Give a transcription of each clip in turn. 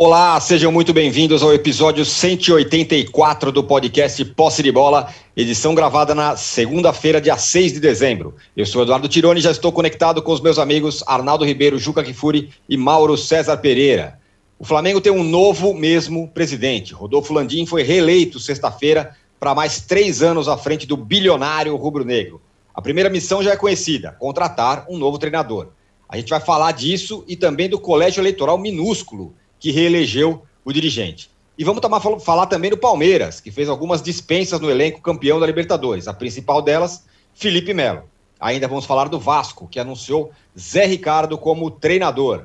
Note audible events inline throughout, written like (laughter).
Olá, sejam muito bem-vindos ao episódio 184 do podcast Posse de Bola, edição gravada na segunda-feira, dia 6 de dezembro. Eu sou Eduardo Tironi e já estou conectado com os meus amigos Arnaldo Ribeiro, Juca Kifuri e Mauro César Pereira. O Flamengo tem um novo mesmo presidente. Rodolfo Landim foi reeleito sexta-feira para mais três anos à frente do bilionário rubro-negro. A primeira missão já é conhecida: contratar um novo treinador. A gente vai falar disso e também do colégio eleitoral minúsculo que reelegeu o dirigente. E vamos tomar, falar também do Palmeiras, que fez algumas dispensas no elenco campeão da Libertadores. A principal delas, Felipe Melo. Ainda vamos falar do Vasco, que anunciou Zé Ricardo como treinador.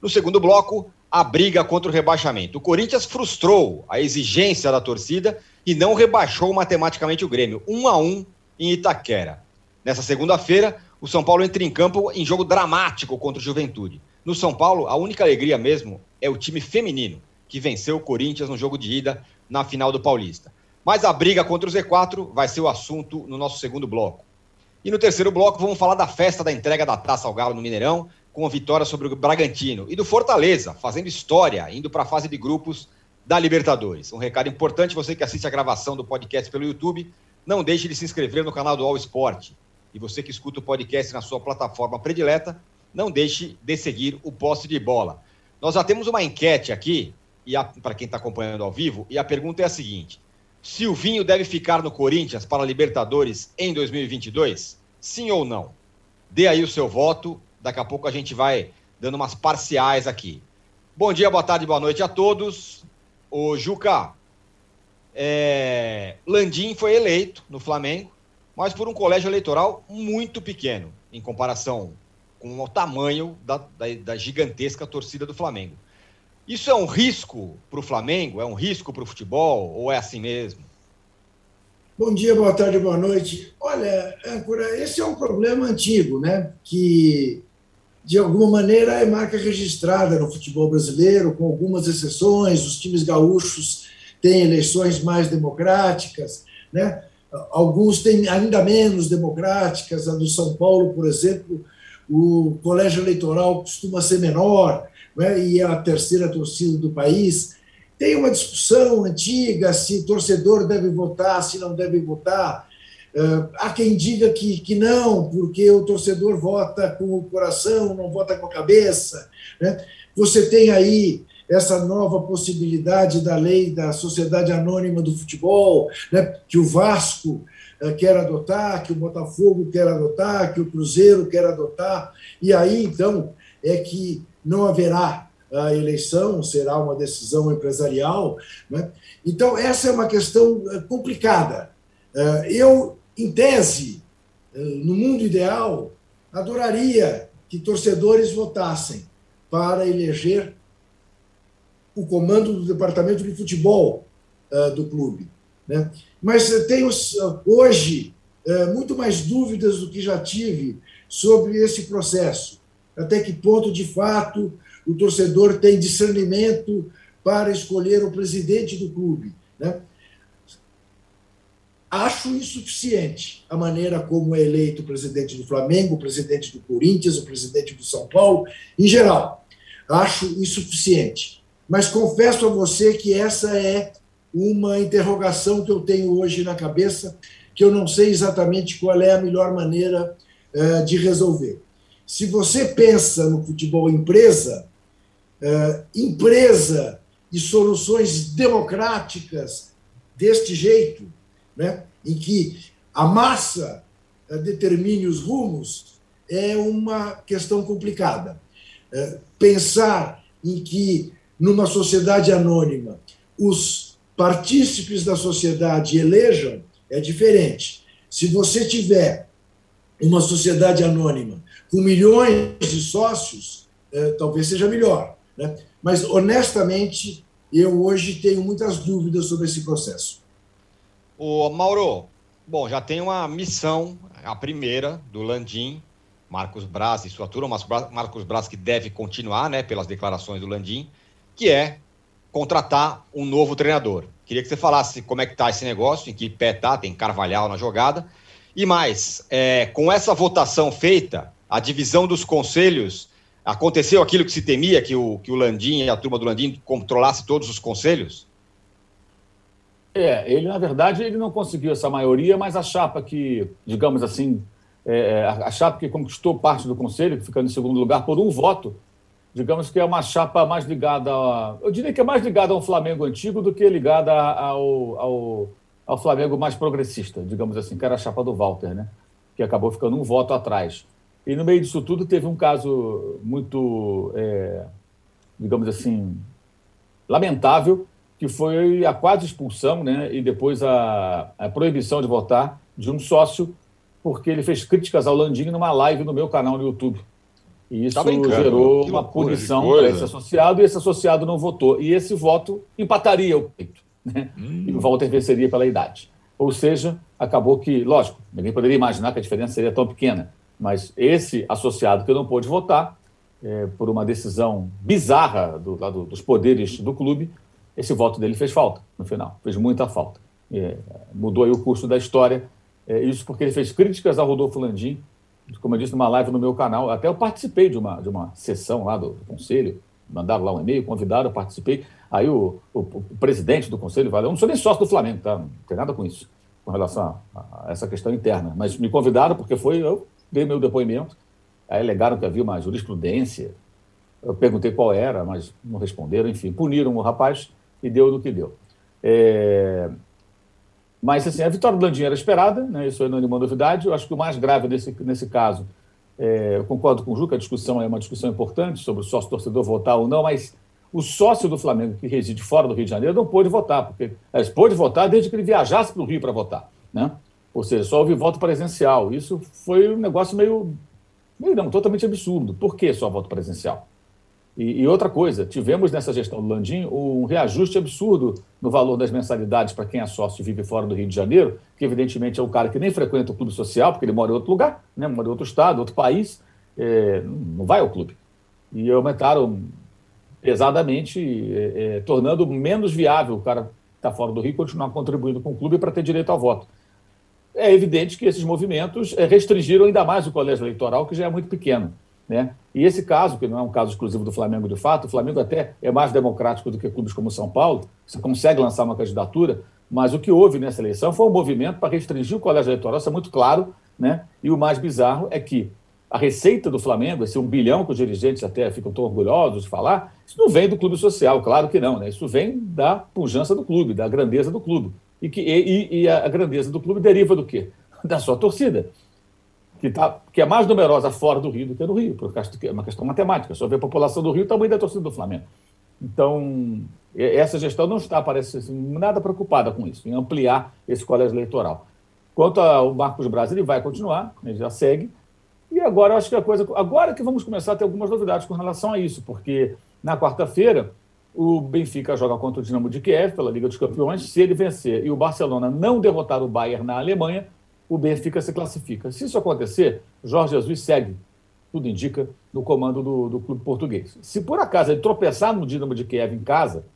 No segundo bloco, a briga contra o rebaixamento. O Corinthians frustrou a exigência da torcida e não rebaixou matematicamente o Grêmio, um a um em Itaquera. Nessa segunda-feira, o São Paulo entra em campo em jogo dramático contra o Juventude. No São Paulo, a única alegria mesmo é o time feminino, que venceu o Corinthians no jogo de ida na final do Paulista. Mas a briga contra o Z4 vai ser o assunto no nosso segundo bloco. E no terceiro bloco, vamos falar da festa da entrega da Taça ao Galo no Mineirão, com a vitória sobre o Bragantino. E do Fortaleza, fazendo história, indo para a fase de grupos da Libertadores. Um recado importante, você que assiste a gravação do podcast pelo YouTube, não deixe de se inscrever no canal do All Sport. E você que escuta o podcast na sua plataforma predileta, não deixe de seguir o poste de bola. Nós já temos uma enquete aqui, e para quem está acompanhando ao vivo, e a pergunta é a seguinte: Silvinho deve ficar no Corinthians para Libertadores em 2022? Sim ou não? Dê aí o seu voto, daqui a pouco a gente vai dando umas parciais aqui. Bom dia, boa tarde, boa noite a todos. O Juca, é... Landim foi eleito no Flamengo, mas por um colégio eleitoral muito pequeno em comparação com o tamanho da, da, da gigantesca torcida do Flamengo. Isso é um risco para o Flamengo? É um risco para o futebol? Ou é assim mesmo? Bom dia, boa tarde, boa noite. Olha, Âncora, esse é um problema antigo, né? Que, de alguma maneira, é marca registrada no futebol brasileiro, com algumas exceções. Os times gaúchos têm eleições mais democráticas, né? Alguns têm ainda menos democráticas. A do São Paulo, por exemplo, o colégio eleitoral costuma ser menor, né, e é a terceira torcida do país. Tem uma discussão antiga se torcedor deve votar, se não deve votar. Uh, há quem diga que, que não, porque o torcedor vota com o coração, não vota com a cabeça. Né? Você tem aí essa nova possibilidade da lei da sociedade anônima do futebol, né? que o Vasco quer adotar, que o Botafogo quer adotar, que o Cruzeiro quer adotar, e aí então é que não haverá a eleição, será uma decisão empresarial. Né? Então, essa é uma questão eh, complicada. Eh, eu, em tese, no mundo ideal, adoraria que torcedores votassem para eleger o comando do departamento de futebol do clube. Né? Mas tenho hoje é, muito mais dúvidas do que já tive sobre esse processo. Até que ponto, de fato, o torcedor tem discernimento para escolher o presidente do clube. Né? Acho insuficiente a maneira como é eleito o presidente do Flamengo, o presidente do Corinthians, o presidente do São Paulo, em geral. Acho insuficiente. Mas confesso a você que essa é uma interrogação que eu tenho hoje na cabeça, que eu não sei exatamente qual é a melhor maneira uh, de resolver. Se você pensa no futebol empresa, uh, empresa e soluções democráticas deste jeito, né, em que a massa uh, determine os rumos, é uma questão complicada. pensar em que, numa sociedade anônima, os partícipes da sociedade elejam, é diferente. Se você tiver uma sociedade anônima com milhões de sócios, é, talvez seja melhor. Né? Mas, honestamente, eu hoje tenho muitas dúvidas sobre esse processo. O Mauro, bom, já tem uma missão, a primeira do Landim, Marcos Braz e sua turma, Marcos Braz que deve continuar, né, pelas declarações do Landim, que é contratar um novo treinador. Queria que você falasse como é que está esse negócio, em que pé está, tem Carvalhal na jogada. E mais, é, com essa votação feita, a divisão dos conselhos Aconteceu aquilo que se temia, que o, que o Landim e a turma do Landim controlasse todos os conselhos? É, ele, na verdade, ele não conseguiu essa maioria, mas a chapa que, digamos assim, é, a chapa que conquistou parte do Conselho, ficando em segundo lugar por um voto, digamos que é uma chapa mais ligada, a, eu diria que é mais ligada ao Flamengo antigo do que ligada ao, ao, ao Flamengo mais progressista, digamos assim, que era a chapa do Walter, né? que acabou ficando um voto atrás. E no meio disso tudo teve um caso muito, é, digamos assim, lamentável, que foi a quase expulsão né, e depois a, a proibição de votar de um sócio, porque ele fez críticas ao Landim numa live no meu canal no YouTube. E isso tá gerou uma punição para esse associado, e esse associado não votou. E esse voto empataria o peito. Né? Hum. E o Walter venceria pela idade. Ou seja, acabou que, lógico, ninguém poderia imaginar que a diferença seria tão pequena, mas esse associado que não pôde votar, é, por uma decisão bizarra do, do, dos poderes do clube, esse voto dele fez falta no final, fez muita falta. É, mudou aí o curso da história. É, isso porque ele fez críticas ao Rodolfo Landim, como eu disse numa live no meu canal. Até eu participei de uma, de uma sessão lá do, conselho, mandaram lá um e-mail, convidaram, eu participei. Aí o, o, o presidente do conselho Eu não sou nem sócio do Flamengo, tá? não tem nada com isso, com relação a, a essa questão interna. Mas me convidaram porque foi, eu dei meu depoimento. Aí alegaram que havia uma jurisprudência. Eu perguntei qual era, mas não responderam. Enfim, puniram o rapaz e deu do que deu. É... Mas, assim, a vitória do Landim era esperada, né? isso aí não é nenhuma novidade. Eu acho que o mais grave nesse, nesse caso, é... eu concordo com o Juca, a discussão é uma discussão importante sobre o sócio-torcedor votar ou não, mas o sócio do Flamengo que reside fora do Rio de Janeiro não pôde votar, porque ele pôde votar desde que ele viajasse para o Rio para votar, né? Ou seja, só houve voto presencial. Isso foi um negócio meio, meio não, totalmente absurdo. Por que só voto presencial? E, e, outra coisa, tivemos nessa gestão do Landim um reajuste absurdo no valor das mensalidades para quem é sócio e vive fora do Rio de Janeiro, que evidentemente é um cara que nem frequenta o clube social, porque ele mora em outro lugar, né, mora em outro estado, outro país, é, não vai ao clube. E aumentaram pesadamente, é, é, tornando menos viável o cara que está fora do Rio continuar contribuindo com o clube para ter direito ao voto. É evidente que esses movimentos é, restringiram ainda mais o colégio eleitoral, que já é muito pequeno. Né? E esse caso, que não é um caso exclusivo do Flamengo de fato, o Flamengo até é mais democrático do que clubes como São Paulo, você consegue lançar uma candidatura, mas o que houve nessa eleição foi um movimento para restringir o colégio eleitoral, isso é muito claro, né? e o mais bizarro é que a receita do Flamengo, esse um bilhão que os dirigentes até ficam tão orgulhosos de falar, isso não vem do clube social, claro que não, né? isso vem da pujança do clube, da grandeza do clube. E, que, e, e a grandeza do clube deriva do quê? Da sua torcida que, tá, que é mais numerosa fora do Rio do que no Rio, porque é uma questão matemática. Só ver a população do Rio, o tamanho da torcida do Flamengo. Então, essa gestão não está, parece assim, nada preocupada com isso, em ampliar esse colégio eleitoral. Quanto ao Marcos Braz, ele vai continuar, ele já segue. E agora, acho que a coisa. Agora que vamos começar a ter algumas novidades com relação a isso, porque na quarta-feira o Benfica joga contra o Dinamo de Kiev pela Liga dos Campeões. Se ele vencer e o Barcelona não derrotar o Bayern na Alemanha, o Benfica se classifica. Se isso acontecer, Jorge Jesus segue, tudo indica, no comando do, do clube português. Se por acaso ele tropeçar no Dinamo de Kiev em casa,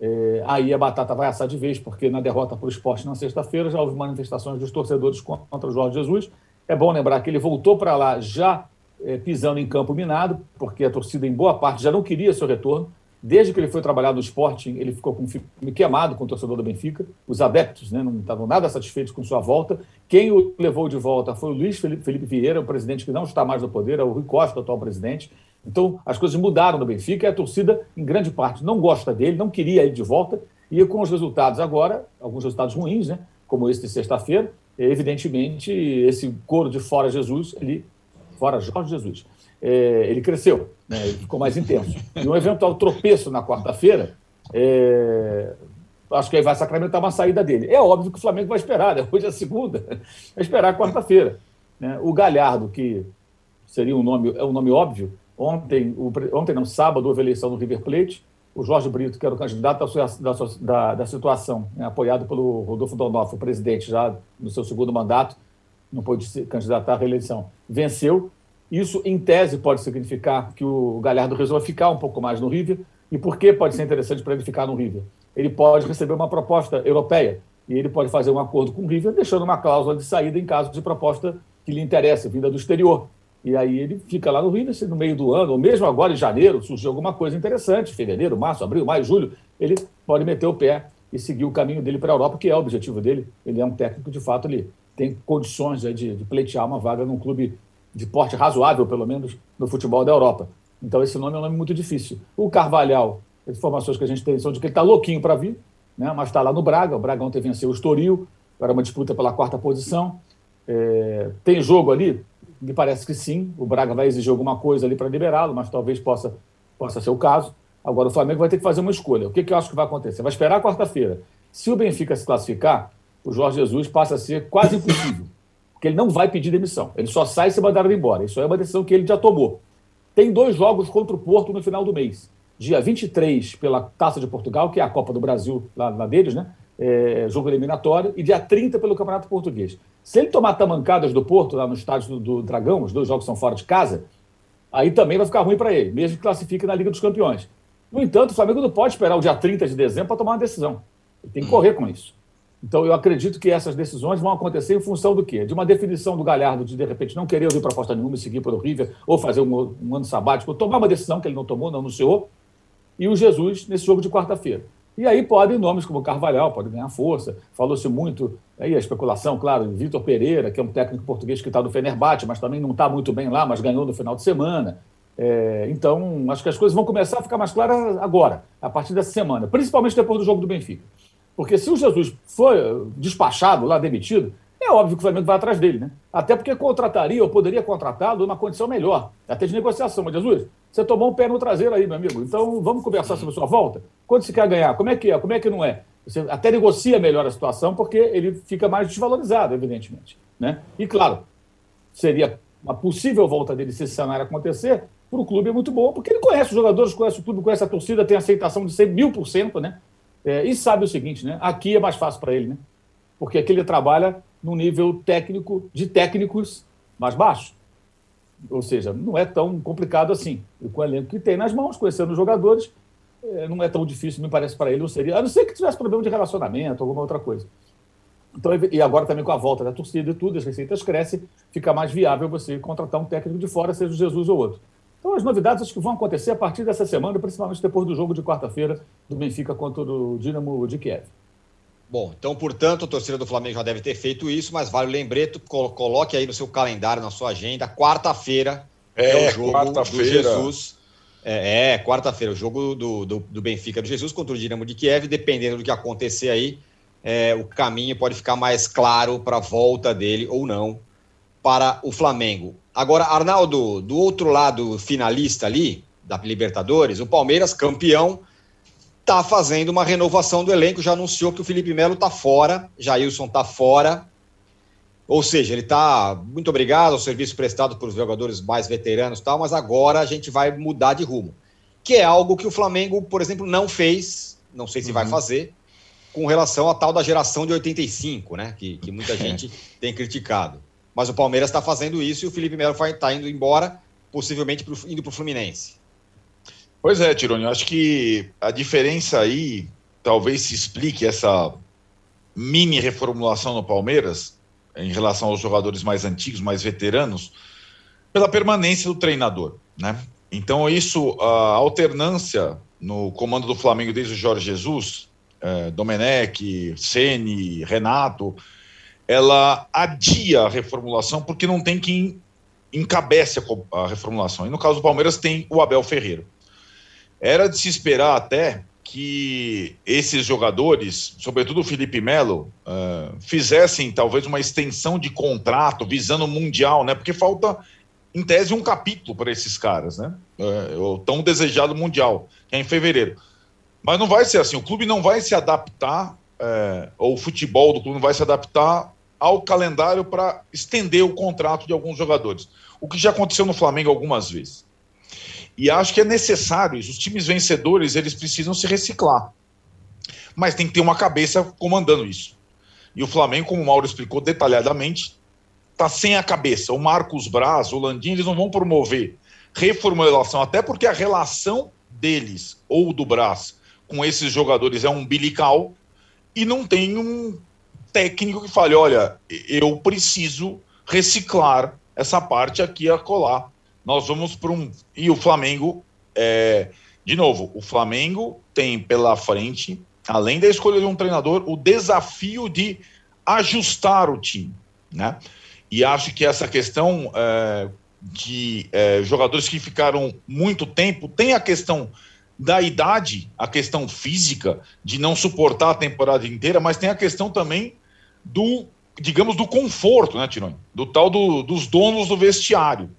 é, aí a batata vai assar de vez, porque na derrota para o esporte na sexta-feira já houve manifestações dos torcedores contra o Jorge Jesus. É bom lembrar que ele voltou para lá já é, pisando em campo minado, porque a torcida, em boa parte, já não queria seu retorno. Desde que ele foi trabalhar no Sporting, ele ficou com filme queimado com o torcedor do Benfica. Os adeptos né, não estavam nada satisfeitos com sua volta. Quem o levou de volta foi o Luiz Felipe, Felipe Vieira, o presidente que não está mais no poder, é o Rui Costa, o atual presidente. Então, as coisas mudaram no Benfica e a torcida, em grande parte, não gosta dele, não queria ele de volta. E com os resultados agora, alguns resultados ruins, né, como esse de sexta-feira, evidentemente, esse coro de fora Jesus, ele, fora Jorge Jesus, é, ele cresceu, né, ele ficou mais intenso. E um eventual tropeço na quarta-feira, é, acho que aí vai sacramentar uma saída dele. É óbvio que o Flamengo vai esperar, né? hoje é segunda, vai esperar quarta-feira. Né? O Galhardo, que seria um nome, é um nome óbvio, ontem, o, ontem não, sábado, houve eleição do River Plate, o Jorge Brito, que era o candidato da, da, da situação, né? apoiado pelo Rodolfo Donofrio, o presidente, já no seu segundo mandato, não pôde se candidatar à reeleição, venceu isso, em tese, pode significar que o Galhardo resolva ficar um pouco mais no River. E por que pode ser interessante para ele ficar no River? Ele pode receber uma proposta europeia e ele pode fazer um acordo com o River, deixando uma cláusula de saída em caso de proposta que lhe interesse, vinda do exterior. E aí ele fica lá no Rio, no meio do ano, ou mesmo agora em janeiro, surgiu alguma coisa interessante, fevereiro, março, abril, maio, julho, ele pode meter o pé e seguir o caminho dele para a Europa, que é o objetivo dele. Ele é um técnico, de fato, ele tem condições de, de pleitear uma vaga num clube de porte razoável, pelo menos, no futebol da Europa. Então, esse nome é um nome muito difícil. O Carvalhal, as informações que a gente tem são de que ele está louquinho para vir, né? mas está lá no Braga. O Braga ontem venceu o Estoril, para uma disputa pela quarta posição. É, tem jogo ali? Me parece que sim. O Braga vai exigir alguma coisa ali para liberá-lo, mas talvez possa, possa ser o caso. Agora, o Flamengo vai ter que fazer uma escolha. O que, que eu acho que vai acontecer? Vai esperar quarta-feira. Se o Benfica se classificar, o Jorge Jesus passa a ser quase impossível, porque ele não vai pedir demissão. Ele só sai se mandar embora. Isso é uma decisão que ele já tomou. Tem dois jogos contra o Porto no final do mês. Dia 23 pela Taça de Portugal, que é a Copa do Brasil lá, lá deles, né? É, jogo eliminatório, e dia 30 pelo Campeonato Português. Se ele tomar tamancadas do Porto, lá no estádio do, do Dragão, os dois jogos são fora de casa, aí também vai ficar ruim para ele, mesmo que classifique na Liga dos Campeões. No entanto, o Flamengo não pode esperar o dia 30 de dezembro para tomar uma decisão. Ele tem que correr com isso. Então, eu acredito que essas decisões vão acontecer em função do quê? De uma definição do Galhardo de, de repente, não querer ouvir proposta nenhuma e seguir para o River, ou fazer um, um ano sabático, ou tomar uma decisão que ele não tomou, não anunciou, e o Jesus nesse jogo de quarta-feira. E aí podem nomes como Carvalhal, pode ganhar força. Falou-se muito, aí a especulação, claro, Vitor Pereira, que é um técnico português que está do Fenerbahçe, mas também não está muito bem lá, mas ganhou no final de semana. É, então, acho que as coisas vão começar a ficar mais claras agora, a partir dessa semana, principalmente depois do jogo do Benfica. Porque se o Jesus for despachado lá, demitido, é óbvio que o Flamengo vai atrás dele, né? Até porque contrataria ou poderia contratá-lo numa condição melhor, até de negociação. Mas, Jesus, você tomou um pé no traseiro aí, meu amigo. Então, vamos conversar sobre a sua volta? Quanto você quer ganhar? Como é que é? Como é que não é? Você até negocia melhor a situação, porque ele fica mais desvalorizado, evidentemente. Né? E, claro, seria uma possível volta dele, se esse cenário acontecer, para o clube é muito bom, porque ele conhece os jogadores, conhece o clube, conhece a torcida, tem aceitação de ser mil por cento, né? É, e sabe o seguinte, né? Aqui é mais fácil para ele, né? Porque aqui ele trabalha no nível técnico de técnicos mais baixo. Ou seja, não é tão complicado assim. E com o elenco que tem nas mãos, conhecendo os jogadores, é, não é tão difícil, me parece, para ele, não seria. A não ser que tivesse problema de relacionamento, alguma outra coisa. Então, e agora também com a volta da torcida e tudo, as receitas crescem, fica mais viável você contratar um técnico de fora, seja o Jesus ou outro. Então, as novidades acho que vão acontecer a partir dessa semana, principalmente depois do jogo de quarta-feira do Benfica contra o Dinamo de Kiev. Bom, então, portanto, a torcida do Flamengo já deve ter feito isso, mas vale o lembrete, coloque aí no seu calendário, na sua agenda, quarta-feira é, é, o jogo do Jesus. É, é quarta-feira, o jogo do, do, do, Benfica do Jesus contra o Dinamo de Kiev, dependendo do que acontecer aí, é, o caminho pode ficar mais claro para a volta dele ou não para o Flamengo. Agora, Arnaldo, do outro lado finalista ali, da Libertadores, o Palmeiras, campeão, está fazendo uma renovação do elenco, já anunciou que o Felipe Melo está fora, Jailson está fora. Ou seja, ele está muito obrigado ao serviço prestado por jogadores mais veteranos e tal, mas agora a gente vai mudar de rumo. Que é algo que o Flamengo, por exemplo, não fez, não sei se uhum. vai fazer, com relação à tal da geração de 85, né? Que, que muita (laughs) gente tem criticado. Mas o Palmeiras está fazendo isso e o Felipe Melo está indo embora, possivelmente pro, indo para o Fluminense. Pois é, Tironi, eu acho que a diferença aí talvez se explique essa mini reformulação no Palmeiras em relação aos jogadores mais antigos, mais veteranos, pela permanência do treinador, né? Então isso, a alternância no comando do Flamengo desde o Jorge Jesus, eh, Domenech, Ceni, Renato, ela adia a reformulação porque não tem quem encabece a, reformulação. E no caso do Palmeiras tem o Abel Ferreira. Era de se esperar até que esses jogadores, sobretudo o Felipe Melo, uh, fizessem talvez uma extensão de contrato visando o Mundial, né? Porque falta, em tese, um capítulo para esses caras, né? Uh, o tão desejado Mundial, que é em fevereiro. Mas não vai ser assim, o clube não vai se adaptar, uh, ou o futebol do clube não vai se adaptar ao calendário para estender o contrato de alguns jogadores. O que já aconteceu no Flamengo algumas vezes. E acho que é necessário isso. Os times vencedores, eles precisam se reciclar. Mas tem que ter uma cabeça comandando isso. E o Flamengo, como o Mauro explicou detalhadamente, está sem a cabeça. O Marcos Braz, o Landim, eles não vão promover reformulação, até porque a relação deles ou do Braz com esses jogadores é umbilical e não tem um técnico que fale: olha, eu preciso reciclar essa parte aqui a colar. Nós vamos para um. E o Flamengo, é... de novo, o Flamengo tem pela frente, além da escolha de um treinador, o desafio de ajustar o time. Né? E acho que essa questão é, de é, jogadores que ficaram muito tempo tem a questão da idade, a questão física, de não suportar a temporada inteira, mas tem a questão também do, digamos, do conforto, né, Tironi? Do tal do, dos donos do vestiário.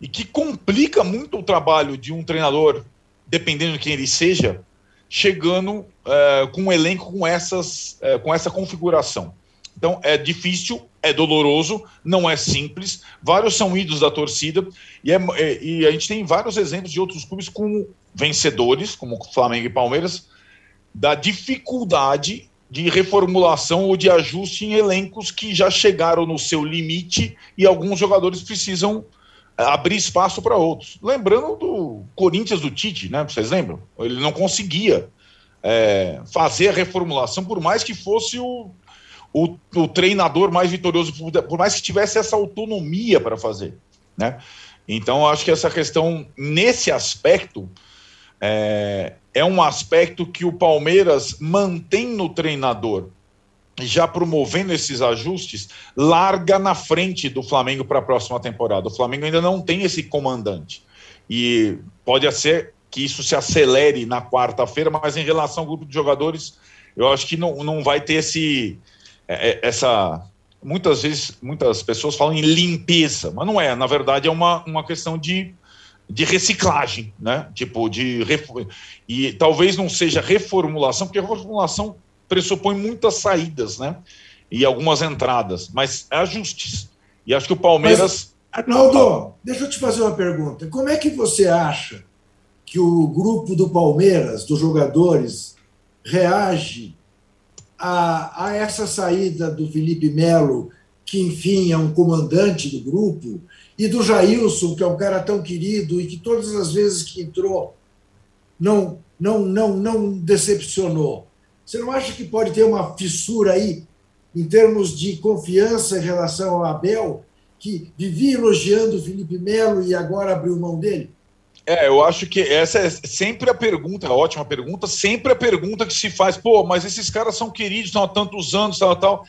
E que complica muito o trabalho de um treinador, dependendo de quem ele seja, chegando é, com um elenco com, essas, é, com essa configuração. Então é difícil, é doloroso, não é simples. Vários são ídolos da torcida e, é, é, e a gente tem vários exemplos de outros clubes como vencedores, como Flamengo e Palmeiras, da dificuldade de reformulação ou de ajuste em elencos que já chegaram no seu limite e alguns jogadores precisam é, abrir espaço para outros. Lembrando do Corinthians do Tite, né? Vocês lembram? Ele não conseguia é, fazer a reformulação, por mais que fosse o o, o treinador mais vitorioso, por mais que tivesse essa autonomia para fazer, né? Então, acho que essa questão, nesse aspecto, é, é um aspecto que o Palmeiras mantém no treinador, já promovendo esses ajustes, larga na frente do Flamengo para a próxima temporada. O Flamengo ainda não tem esse comandante. E pode ser que isso se acelere na quarta-feira, mas em relação ao grupo de jogadores, eu acho que não, não vai ter esse, é, é, essa muitas vezes muitas pessoas falam em limpeza, mas não é. Na verdade, é uma, uma questão de, de reciclagem, né? Tipo de e talvez não seja reformulação, porque reformulação pressupõe muitas saídas, né? E algumas entradas, mas ajustes. E acho que o Palmeiras. Mas, Arnaldo, deixa eu te fazer uma pergunta. Como é que você acha que o grupo do Palmeiras, dos jogadores, reage a, a essa saída do Felipe Melo, que enfim é um comandante do grupo, e do Jailson, que é um cara tão querido e que todas as vezes que entrou não, não, não, não decepcionou. Você não acha que pode ter uma fissura aí em termos de confiança em relação ao Abel, que vivia elogiando o Felipe Melo e agora abriu mão dele? É, eu acho que essa é sempre a pergunta, ótima pergunta, sempre a pergunta que se faz, pô, mas esses caras são queridos, estão há tantos anos, tal, tal.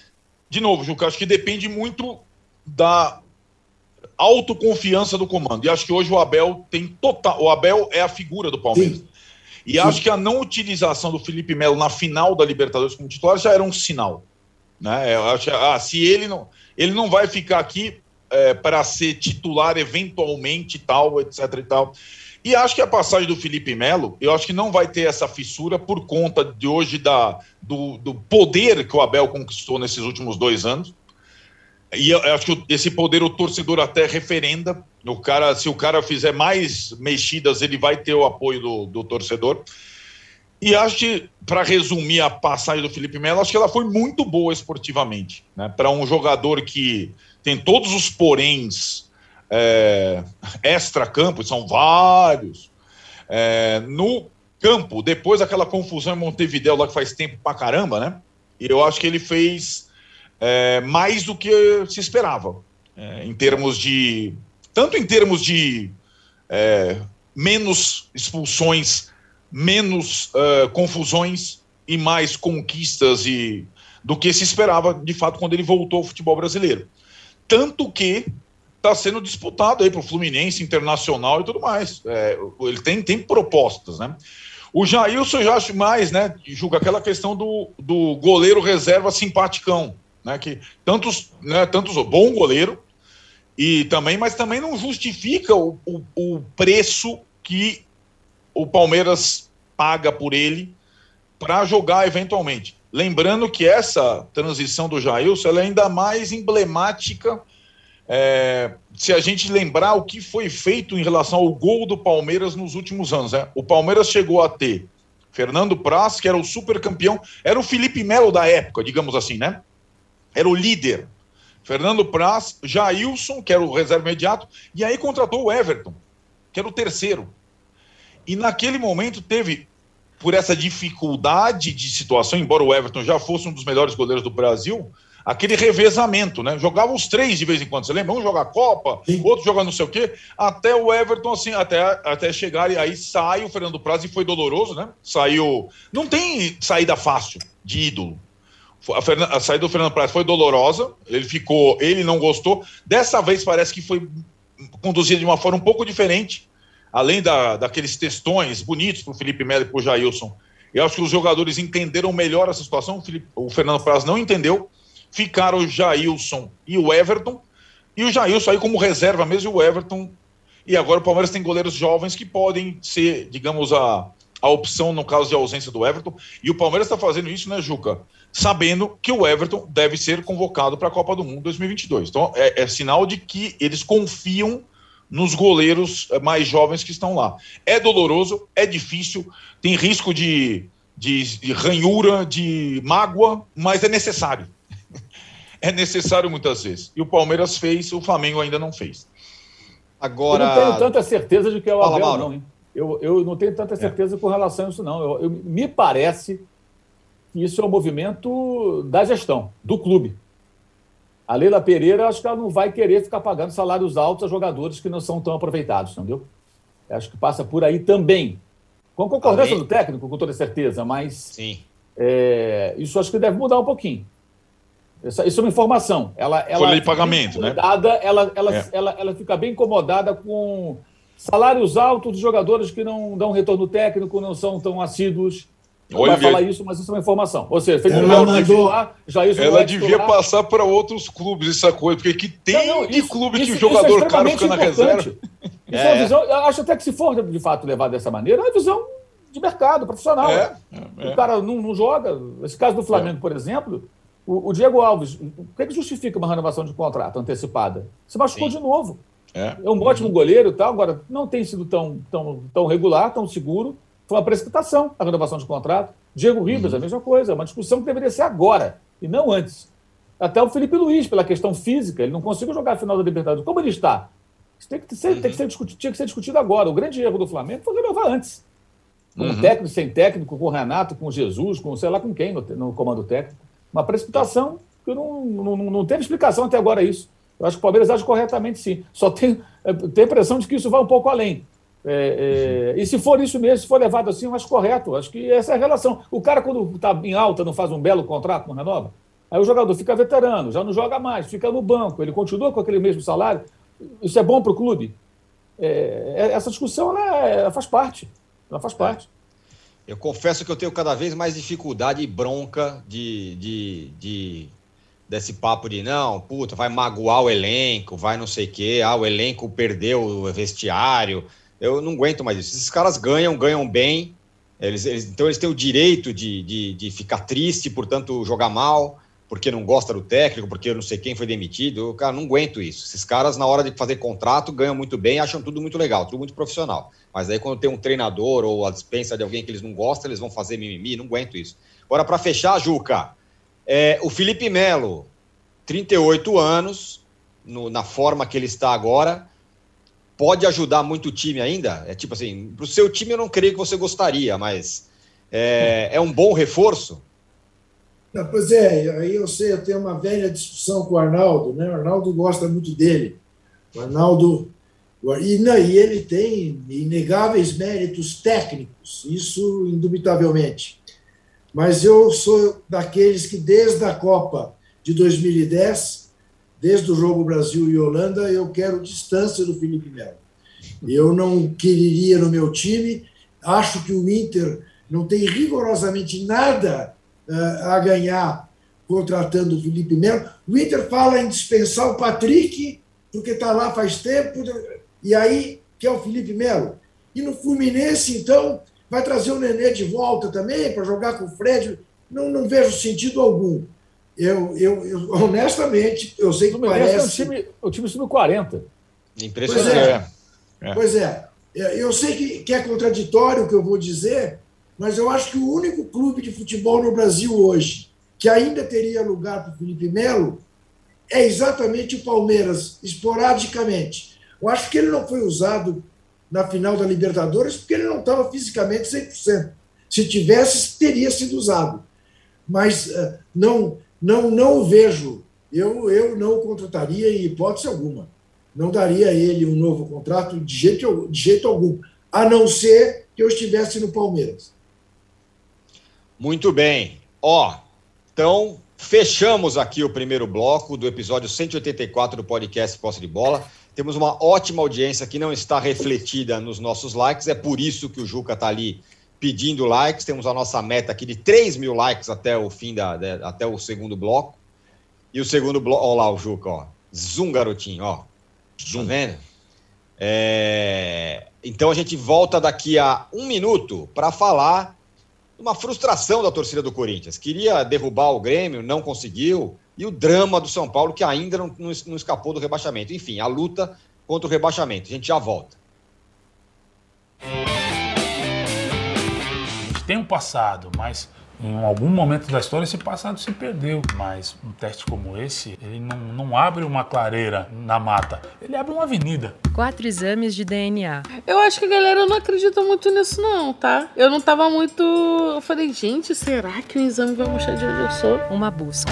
De novo, Juca, acho que depende muito da autoconfiança do comando. E acho que hoje o Abel tem total. O Abel é a figura do Palmeiras. Sim. E Sim. acho que a não utilização do Felipe Melo na final da Libertadores como titular já era um sinal. Né? Eu acho, ah, se ele não. Ele não vai ficar aqui é, para ser titular eventualmente tal, etc e tal. E acho que a passagem do Felipe Melo, eu acho que não vai ter essa fissura por conta de hoje da, do, do poder que o Abel conquistou nesses últimos dois anos. E eu acho que esse poder o torcedor até referenda. O cara, se o cara fizer mais mexidas, ele vai ter o apoio do, do torcedor. E acho que, para resumir a passagem do Felipe Melo, acho que ela foi muito boa esportivamente. Né? Para um jogador que tem todos os poréns é, extra-campo, são vários. É, no campo, depois daquela confusão em Montevideo lá que faz tempo pra caramba, né? E eu acho que ele fez é, mais do que se esperava. É, em termos de. Tanto em termos de é, menos expulsões, menos uh, confusões e mais conquistas e do que se esperava de fato quando ele voltou ao futebol brasileiro. Tanto que está sendo disputado aí para o Fluminense Internacional e tudo mais. É, ele tem, tem propostas, né? O Jailson eu já acho mais, né? Julga aquela questão do, do goleiro reserva simpaticão, né? Que tantos, né, tantos, bom goleiro, e também, mas também não justifica o, o, o preço que o Palmeiras paga por ele para jogar eventualmente. Lembrando que essa transição do Jailson é ainda mais emblemática é, se a gente lembrar o que foi feito em relação ao gol do Palmeiras nos últimos anos, né? o Palmeiras chegou a ter Fernando Praz, que era o super campeão, era o Felipe Melo da época, digamos assim, né? Era o líder. Fernando Praz, Jailson, que era o reserva imediato, e aí contratou o Everton, que era o terceiro. E naquele momento teve, por essa dificuldade de situação, embora o Everton já fosse um dos melhores goleiros do Brasil, aquele revezamento, né? Jogava os três de vez em quando. Você lembra? Um jogar Copa, Sim. outro jogar não sei o quê, até o Everton, assim, até, até chegar e aí sai o Fernando Praz e foi doloroso, né? Saiu. Não tem saída fácil de ídolo. A, a saída do Fernando Praz foi dolorosa, ele ficou, ele não gostou. Dessa vez parece que foi conduzida de uma forma um pouco diferente, além da, daqueles textões bonitos para o Felipe Melo e para o Jailson. Eu acho que os jogadores entenderam melhor essa situação. O, Felipe, o Fernando Praz não entendeu ficaram o Jailson e o Everton. E o Jailson aí como reserva mesmo, e o Everton. E agora o Palmeiras tem goleiros jovens que podem ser, digamos, a, a opção no caso de ausência do Everton. E o Palmeiras está fazendo isso, né, Juca? Sabendo que o Everton deve ser convocado para a Copa do Mundo 2022. Então é, é sinal de que eles confiam nos goleiros eh, mais jovens que estão lá. É doloroso, é difícil, tem risco de, de, de ranhura, de mágoa, mas é necessário (laughs) é necessário muitas vezes. E o Palmeiras fez, o Flamengo ainda não fez. Agora. Eu não tenho tanta certeza de que é o Fala, Abel, Mauro. não, hein? Eu, eu não tenho tanta certeza é. com relação a isso, não. Eu, eu, me parece que isso é um movimento da gestão, do clube. A Leila Pereira, acho que ela não vai querer ficar pagando salários altos a jogadores que não são tão aproveitados, entendeu? Acho que passa por aí também. Com concordância do técnico, com toda certeza, mas Sim. É, isso acho que deve mudar um pouquinho. Essa, isso é uma informação. Ela, ela Folha de pagamento, né? Ela, ela, é. ela, ela fica bem incomodada com salários altos de jogadores que não dão retorno técnico, não são tão assíduos. Não vai falar isso, mas isso é uma informação. Ou seja, Felipe ela, mandou, já isso ela devia passar para outros clubes essa coisa, porque aqui tem não, não, isso, clube isso, que o jogador é caro fica na reserva. Isso é. é uma visão, eu acho até que se for de fato levado dessa maneira, é uma visão de mercado, profissional. É, é, o cara não, não, joga. Esse caso do Flamengo, por exemplo, o, o Diego Alves, o que, é que justifica uma renovação de contrato antecipada? Se machucou Sim. de novo. É. é. um ótimo goleiro e tal, agora não tem sido tão, tão, tão regular, tão seguro. Foi uma precipitação a renovação de contrato. Diego Ribas, uhum. a mesma coisa, é uma discussão que deveria ser agora e não antes. Até o Felipe Luiz, pela questão física, ele não conseguiu jogar a final da Libertadores. Como ele está? Isso tem que ser, uhum. tem que ser discutido, tinha que ser discutido agora. O grande erro do Flamengo foi renovar antes. Com uhum. técnico, sem técnico, com o Renato, com o Jesus, com sei lá com quem no, no comando técnico. Uma precipitação que não, não, não teve explicação até agora isso. Eu acho que o Palmeiras age corretamente, sim. Só tem, é, tem a impressão de que isso vai um pouco além. É, é, e se for isso mesmo, se for levado assim, eu acho correto. Acho que essa é a relação. O cara, quando está em alta, não faz um belo contrato, não renova. Aí o jogador fica veterano, já não joga mais, fica no banco, ele continua com aquele mesmo salário. Isso é bom para o clube? É, é, essa discussão ela, ela, faz parte. Ela faz parte. Eu confesso que eu tenho cada vez mais dificuldade e bronca de, de, de desse papo de não, puta, vai magoar o elenco, vai não sei o quê, ah, o elenco perdeu o vestiário. Eu não aguento mais isso. Esses caras ganham, ganham bem, eles, eles, então eles têm o direito de, de, de ficar triste, portanto, jogar mal porque não gosta do técnico, porque não sei quem foi demitido. Eu, cara, não aguento isso. Esses caras, na hora de fazer contrato, ganham muito bem, acham tudo muito legal, tudo muito profissional. Mas aí, quando tem um treinador ou a dispensa de alguém que eles não gostam, eles vão fazer mimimi, não aguento isso. Agora, para fechar, Juca, é, o Felipe Melo, 38 anos, no, na forma que ele está agora, pode ajudar muito o time ainda? É tipo assim, para o seu time eu não creio que você gostaria, mas é, é um bom reforço? Não, pois é, aí eu sei, eu tenho uma velha discussão com o Arnaldo, né? O Arnaldo gosta muito dele. O Arnaldo. E, não, e ele tem inegáveis méritos técnicos, isso indubitavelmente. Mas eu sou daqueles que, desde a Copa de 2010, desde o jogo Brasil e Holanda, eu quero distância do Felipe Melo. Eu não quereria no meu time, acho que o Inter não tem rigorosamente nada a ganhar contratando o Felipe Melo. O Inter fala em dispensar o Patrick, porque está lá faz tempo, e aí quer o Felipe Melo. E no Fluminense, então, vai trazer o Nenê de volta também para jogar com o Fred. Não, não vejo sentido algum. Eu, eu, eu, honestamente, eu sei que parece. É o time, o time sub-40. Impressionante. Pois é. é. Pois é. Eu sei que, que é contraditório o que eu vou dizer, mas eu acho que o único clube de futebol no Brasil hoje que ainda teria lugar para o Felipe Melo é exatamente o Palmeiras, esporadicamente. Eu acho que ele não foi usado na final da Libertadores porque ele não estava fisicamente 100%. Se tivesse, teria sido usado. Mas uh, não, não, não vejo. Eu, eu não contrataria em hipótese alguma. Não daria a ele um novo contrato de jeito, de jeito algum, a não ser que eu estivesse no Palmeiras. Muito bem. Ó, então fechamos aqui o primeiro bloco do episódio 184 do podcast Posse de Bola. Temos uma ótima audiência que não está refletida nos nossos likes, é por isso que o Juca está ali pedindo likes. Temos a nossa meta aqui de 3 mil likes até o fim da, até o segundo bloco. E o segundo bloco, olha lá o Juca, ó. Zoom, garotinho, ó. Zoom. Tá vendo? É... Então a gente volta daqui a um minuto para falar uma frustração da torcida do Corinthians. Queria derrubar o Grêmio, não conseguiu. E o drama do São Paulo, que ainda não, não, não escapou do rebaixamento. Enfim, a luta contra o rebaixamento. A gente já volta. tem um passado, mas em algum momento da história esse passado se perdeu. Mas um teste como esse, ele não, não abre uma clareira na mata, ele abre uma avenida. Quatro exames de DNA. Eu acho que a galera não acredita muito nisso, não, tá? Eu não tava muito. Eu falei, gente, será que o exame vai mostrar de onde eu sou? Uma busca.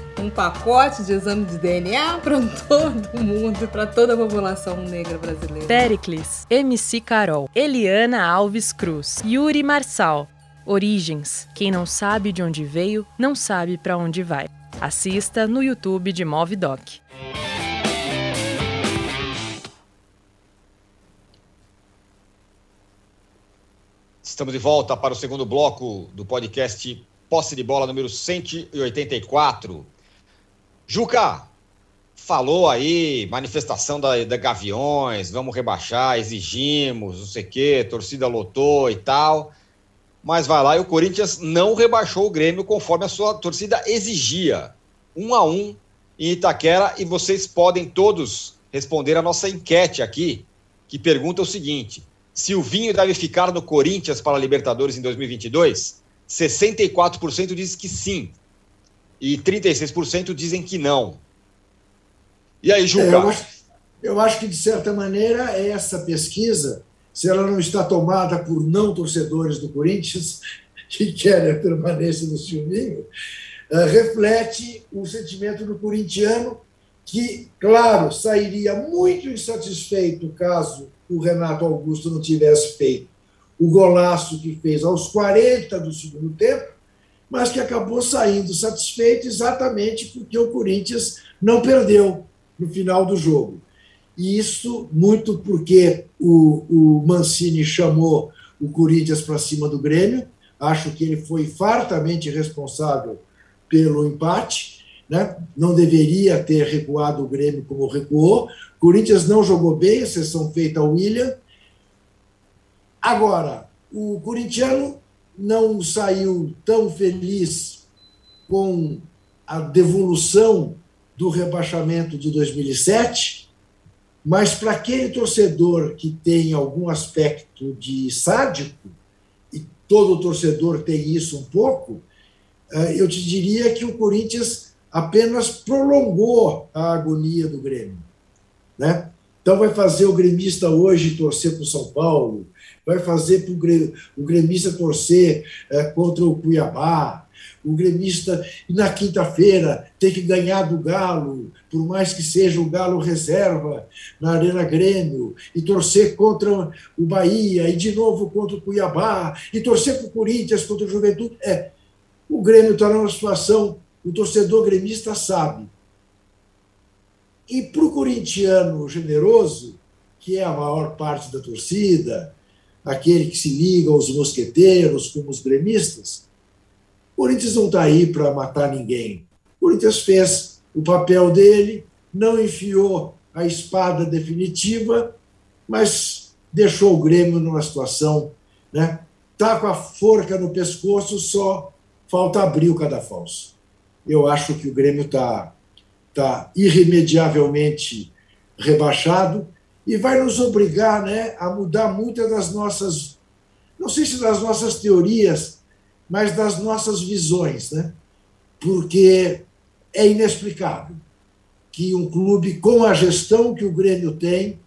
um pacote de exame de DNA (laughs) para todo mundo, para toda a população negra brasileira. Pericles, MC Carol, Eliana Alves Cruz, Yuri Marçal. Origens. Quem não sabe de onde veio, não sabe para onde vai. Assista no YouTube de Movidoc. Estamos de volta para o segundo bloco do podcast Posse de Bola número 184. Juca, falou aí, manifestação da, da Gaviões, vamos rebaixar, exigimos, não sei o quê, torcida lotou e tal. Mas vai lá e o Corinthians não rebaixou o Grêmio conforme a sua torcida exigia. Um a um em Itaquera e vocês podem todos responder a nossa enquete aqui, que pergunta o seguinte: se o Vinho deve ficar no Corinthians para a Libertadores em 2022? 64% diz que sim, e 36% dizem que não. E aí, Juca? É, eu, acho, eu acho que, de certa maneira, essa pesquisa, se ela não está tomada por não torcedores do Corinthians, (laughs) que querem a permanência do Silvinho, uh, reflete o sentimento do corintiano, que, claro, sairia muito insatisfeito caso o Renato Augusto não tivesse feito o golaço que fez aos 40 do segundo tempo, mas que acabou saindo satisfeito exatamente porque o Corinthians não perdeu no final do jogo. E isso muito porque o, o Mancini chamou o Corinthians para cima do Grêmio. Acho que ele foi fartamente responsável pelo empate. Né? Não deveria ter recuado o Grêmio como recuou. O Corinthians não jogou bem, exceção feita ao William. Agora, o corintiano não saiu tão feliz com a devolução do rebaixamento de 2007, mas para aquele torcedor que tem algum aspecto de sádico, e todo torcedor tem isso um pouco, eh, eu te diria que o Corinthians apenas prolongou a agonia do Grêmio. Né? Então, vai fazer o gremista hoje torcer para o São Paulo, vai fazer para o gremista torcer é, contra o Cuiabá, o gremista, na quinta-feira, tem que ganhar do Galo, por mais que seja o Galo reserva na Arena Grêmio, e torcer contra o Bahia, e de novo contra o Cuiabá, e torcer para o Corinthians contra o Juventude. É, o Grêmio está numa situação, o torcedor gremista sabe. E para o corintiano generoso, que é a maior parte da torcida, aquele que se liga aos mosqueteiros como os gremistas, o Corinthians não está aí para matar ninguém. O Corinthians fez o papel dele, não enfiou a espada definitiva, mas deixou o Grêmio numa situação, né? Tá com a forca no pescoço, só falta abrir o cadafalso. Eu acho que o Grêmio está tá irremediavelmente rebaixado e vai nos obrigar né, a mudar muitas das nossas, não sei se das nossas teorias, mas das nossas visões, né? porque é inexplicável que um clube com a gestão que o Grêmio tem,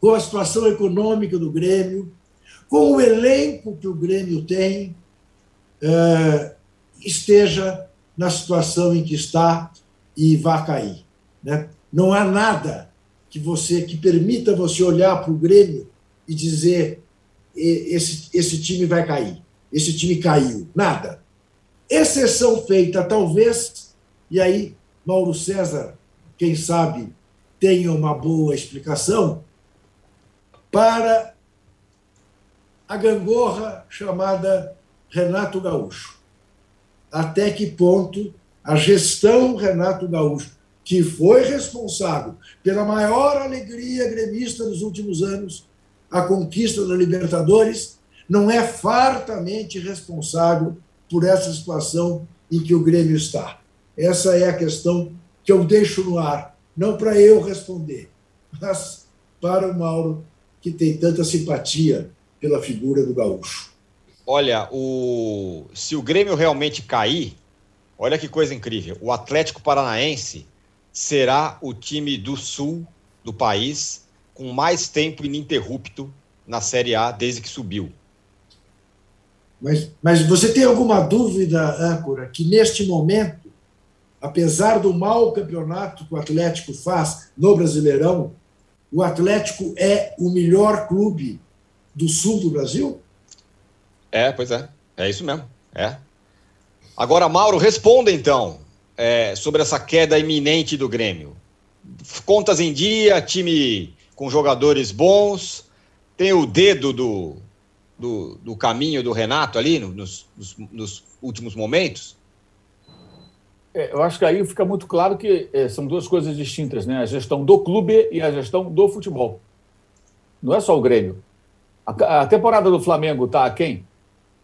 com a situação econômica do Grêmio, com o elenco que o Grêmio tem, uh, esteja na situação em que está e vá cair. Né? Não há nada que você que permita você olhar para o Grêmio e dizer esse, esse time vai cair, esse time caiu. Nada. Exceção feita, talvez, e aí Mauro César, quem sabe, tenha uma boa explicação, para a gangorra chamada Renato Gaúcho. Até que ponto a gestão Renato Gaúcho, que foi responsável pela maior alegria gremista dos últimos anos, a conquista da Libertadores, não é fartamente responsável por essa situação em que o Grêmio está. Essa é a questão que eu deixo no ar, não para eu responder, mas para o Mauro, que tem tanta simpatia pela figura do gaúcho. Olha, o... se o Grêmio realmente cair, olha que coisa incrível. O Atlético Paranaense será o time do sul do país com mais tempo ininterrupto na Série A desde que subiu. Mas, mas você tem alguma dúvida, âncora, que neste momento apesar do mau campeonato que o Atlético faz no Brasileirão, o Atlético é o melhor clube do sul do Brasil? É, pois é. É isso mesmo. É. Agora, Mauro, responda então é, sobre essa queda iminente do Grêmio. Contas em dia, time com jogadores bons, tem o dedo do, do, do caminho do Renato ali nos, nos, nos últimos momentos? É, eu acho que aí fica muito claro que é, são duas coisas distintas, né? A gestão do clube e a gestão do futebol. Não é só o Grêmio. A, a temporada do Flamengo está quem?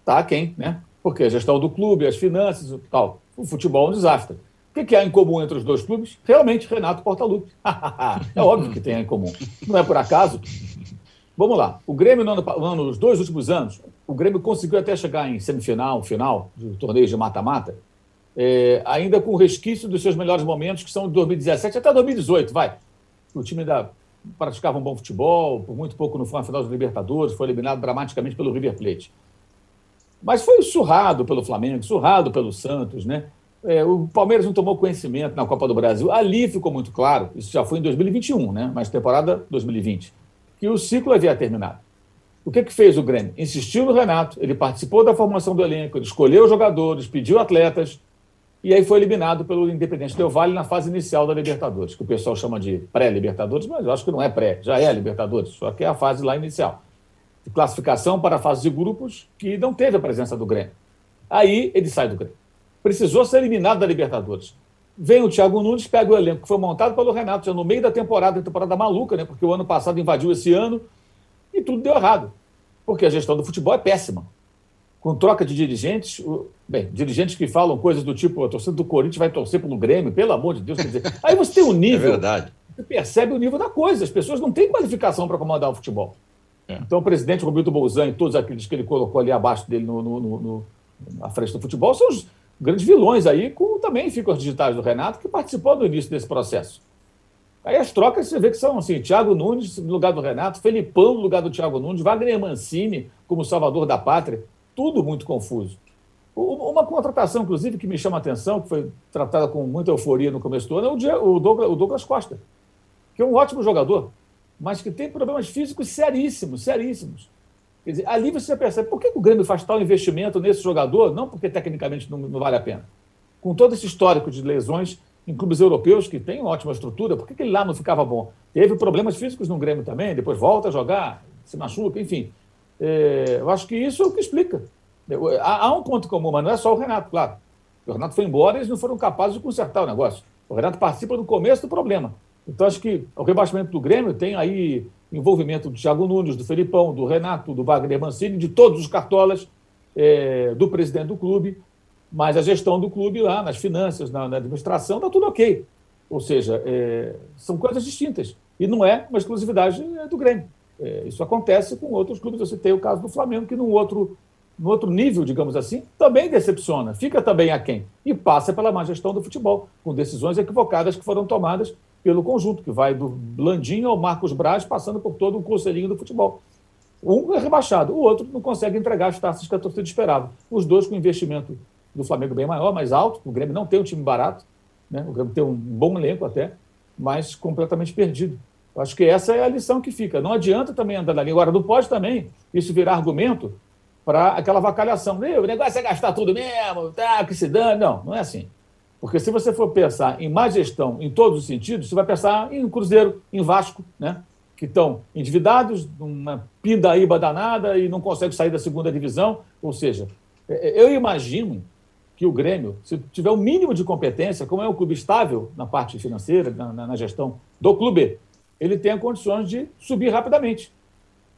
Está quem, né? Porque a gestão do clube, as finanças e tal. O futebol é um desastre. O que, há em comum entre os dois clubes? Realmente, Renato Portaluppi. (laughs) é óbvio que tem em comum. Não é por acaso. Vamos lá. O Grêmio, no ano, nos dois últimos anos, o Grêmio conseguiu até chegar em semifinal, final, de torneios de mata-mata, é, ainda com resquício dos seus melhores momentos, que são de 2017 até 2018, vai. O time ainda praticava um bom futebol, por muito pouco no final dos Libertadores, foi eliminado dramaticamente pelo River Plate. Mas foi surrado pelo Flamengo, surrado pelo Santos, né? É, o Palmeiras não tomou conhecimento na Copa do Brasil. Ali ficou muito claro, isso já foi em 2021, né? Mas temporada 2020, que o ciclo havia terminado. O que, que fez o Grêmio? Insistiu no Renato, ele participou da formação do elenco, ele escolheu jogadores, pediu atletas, e aí foi eliminado pelo Independente Del Vale na fase inicial da Libertadores, que o pessoal chama de pré-Libertadores, mas eu acho que não é pré, já é Libertadores, só que é a fase lá inicial. Classificação para a fase de grupos, que não teve a presença do Grêmio. Aí ele sai do Grêmio. Precisou ser eliminado da Libertadores. Vem o Thiago Nunes, pega o elenco que foi montado pelo Renato, já no meio da temporada, temporada maluca, né? Porque o ano passado invadiu esse ano e tudo deu errado. Porque a gestão do futebol é péssima com troca de dirigentes, bem, dirigentes que falam coisas do tipo, a torcida do Corinthians vai torcer pelo Grêmio, pelo amor de Deus, quer dizer, aí você tem um (laughs) é nível, é verdade. você percebe o nível da coisa, as pessoas não têm qualificação para comandar o futebol. É. Então o presidente Roberto Bolzan e todos aqueles que ele colocou ali abaixo dele no, no, no, no, na frente do futebol são os grandes vilões aí, como também ficam os digitais do Renato, que participou do início desse processo. Aí as trocas você vê que são assim, Thiago Nunes no lugar do Renato, Felipão no lugar do Thiago Nunes, Wagner Mancini como salvador da pátria tudo muito confuso. Uma contratação, inclusive, que me chama a atenção, que foi tratada com muita euforia no começo do ano, é o Douglas Costa, que é um ótimo jogador, mas que tem problemas físicos seríssimos, seríssimos. Quer dizer, ali você percebe por que o Grêmio faz tal investimento nesse jogador, não porque tecnicamente não, não vale a pena. Com todo esse histórico de lesões em clubes europeus que têm uma ótima estrutura, por que, que ele lá não ficava bom? Teve problemas físicos no Grêmio também, depois volta a jogar, se machuca, enfim. É, eu acho que isso é o que explica. Há, há, um ponto comum, mas não é só o Renato, claro. O Renato foi embora e eles não foram capazes de consertar o negócio. O Renato participa do começo do problema. Então, acho que o rebaixamento do Grêmio tem aí envolvimento do Thiago Nunes, do Felipão, do Renato, do Wagner Mancini, de todos os cartolas, é, do presidente do clube, mas a gestão do clube lá, nas finanças, na, na administração, está tudo ok. Ou seja, é, são coisas distintas. E não é uma exclusividade do Grêmio. É, isso acontece com outros clubes. Eu citei o caso do Flamengo, que num outro, num outro nível, digamos assim, também decepciona, fica também aquém. E passa pela má gestão do futebol, com decisões equivocadas que foram tomadas pelo conjunto, que vai do Blandinho ao Marcos Braz, passando por todo o conselhinho do futebol. Um é rebaixado, o outro não consegue entregar as taças que a torcida esperava. Os dois com investimento do Flamengo bem maior, mais alto. O Grêmio não tem um time barato, né? o Grêmio tem um bom elenco até, mas completamente perdido. Eu acho que essa é a lição que fica. Não adianta também andar na linha. Agora, não pode também isso virar argumento para aquela vacalhação. O negócio é gastar tudo mesmo, tá, que se dane. Não, não é assim. Porque se você for pensar em má gestão em todos os sentidos, você vai pensar em Cruzeiro, em Vasco, né? que estão endividados, numa pindaíba danada e não conseguem sair da segunda divisão. Ou seja, é, é, eu imagino que o Grêmio, se tiver o mínimo de competência, como é um clube estável na parte financeira, na, na gestão do clube, ele tenha condições de subir rapidamente.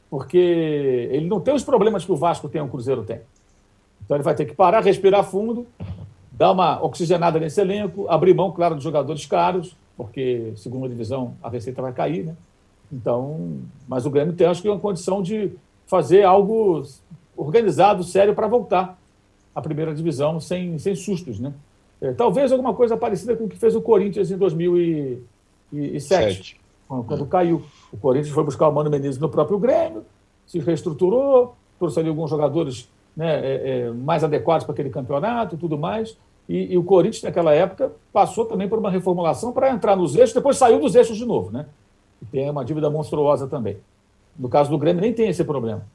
Porque ele não tem os problemas que o Vasco tem, o Cruzeiro tem. Então ele vai ter que parar, respirar fundo, dar uma oxigenada nesse elenco, abrir mão, claro, dos jogadores caros, porque segunda divisão a receita vai cair, né? Então, mas o Grêmio tem, acho que, uma condição de fazer algo organizado, sério, para voltar à primeira divisão sem, sem sustos, né? É, talvez alguma coisa parecida com o que fez o Corinthians em 2007, Sete. quando, caiu. O Corinthians foi buscar o Mano Menezes no próprio Grêmio, se reestruturou, trouxe ali alguns jogadores né, é, é, mais adequados para aquele campeonato e tudo mais. E, e, o Corinthians, naquela época, passou também por uma reformulação para entrar nos eixos, depois saiu dos eixos de novo, né? E tem uma dívida monstruosa também. No caso do Grêmio, nem tem esse problema.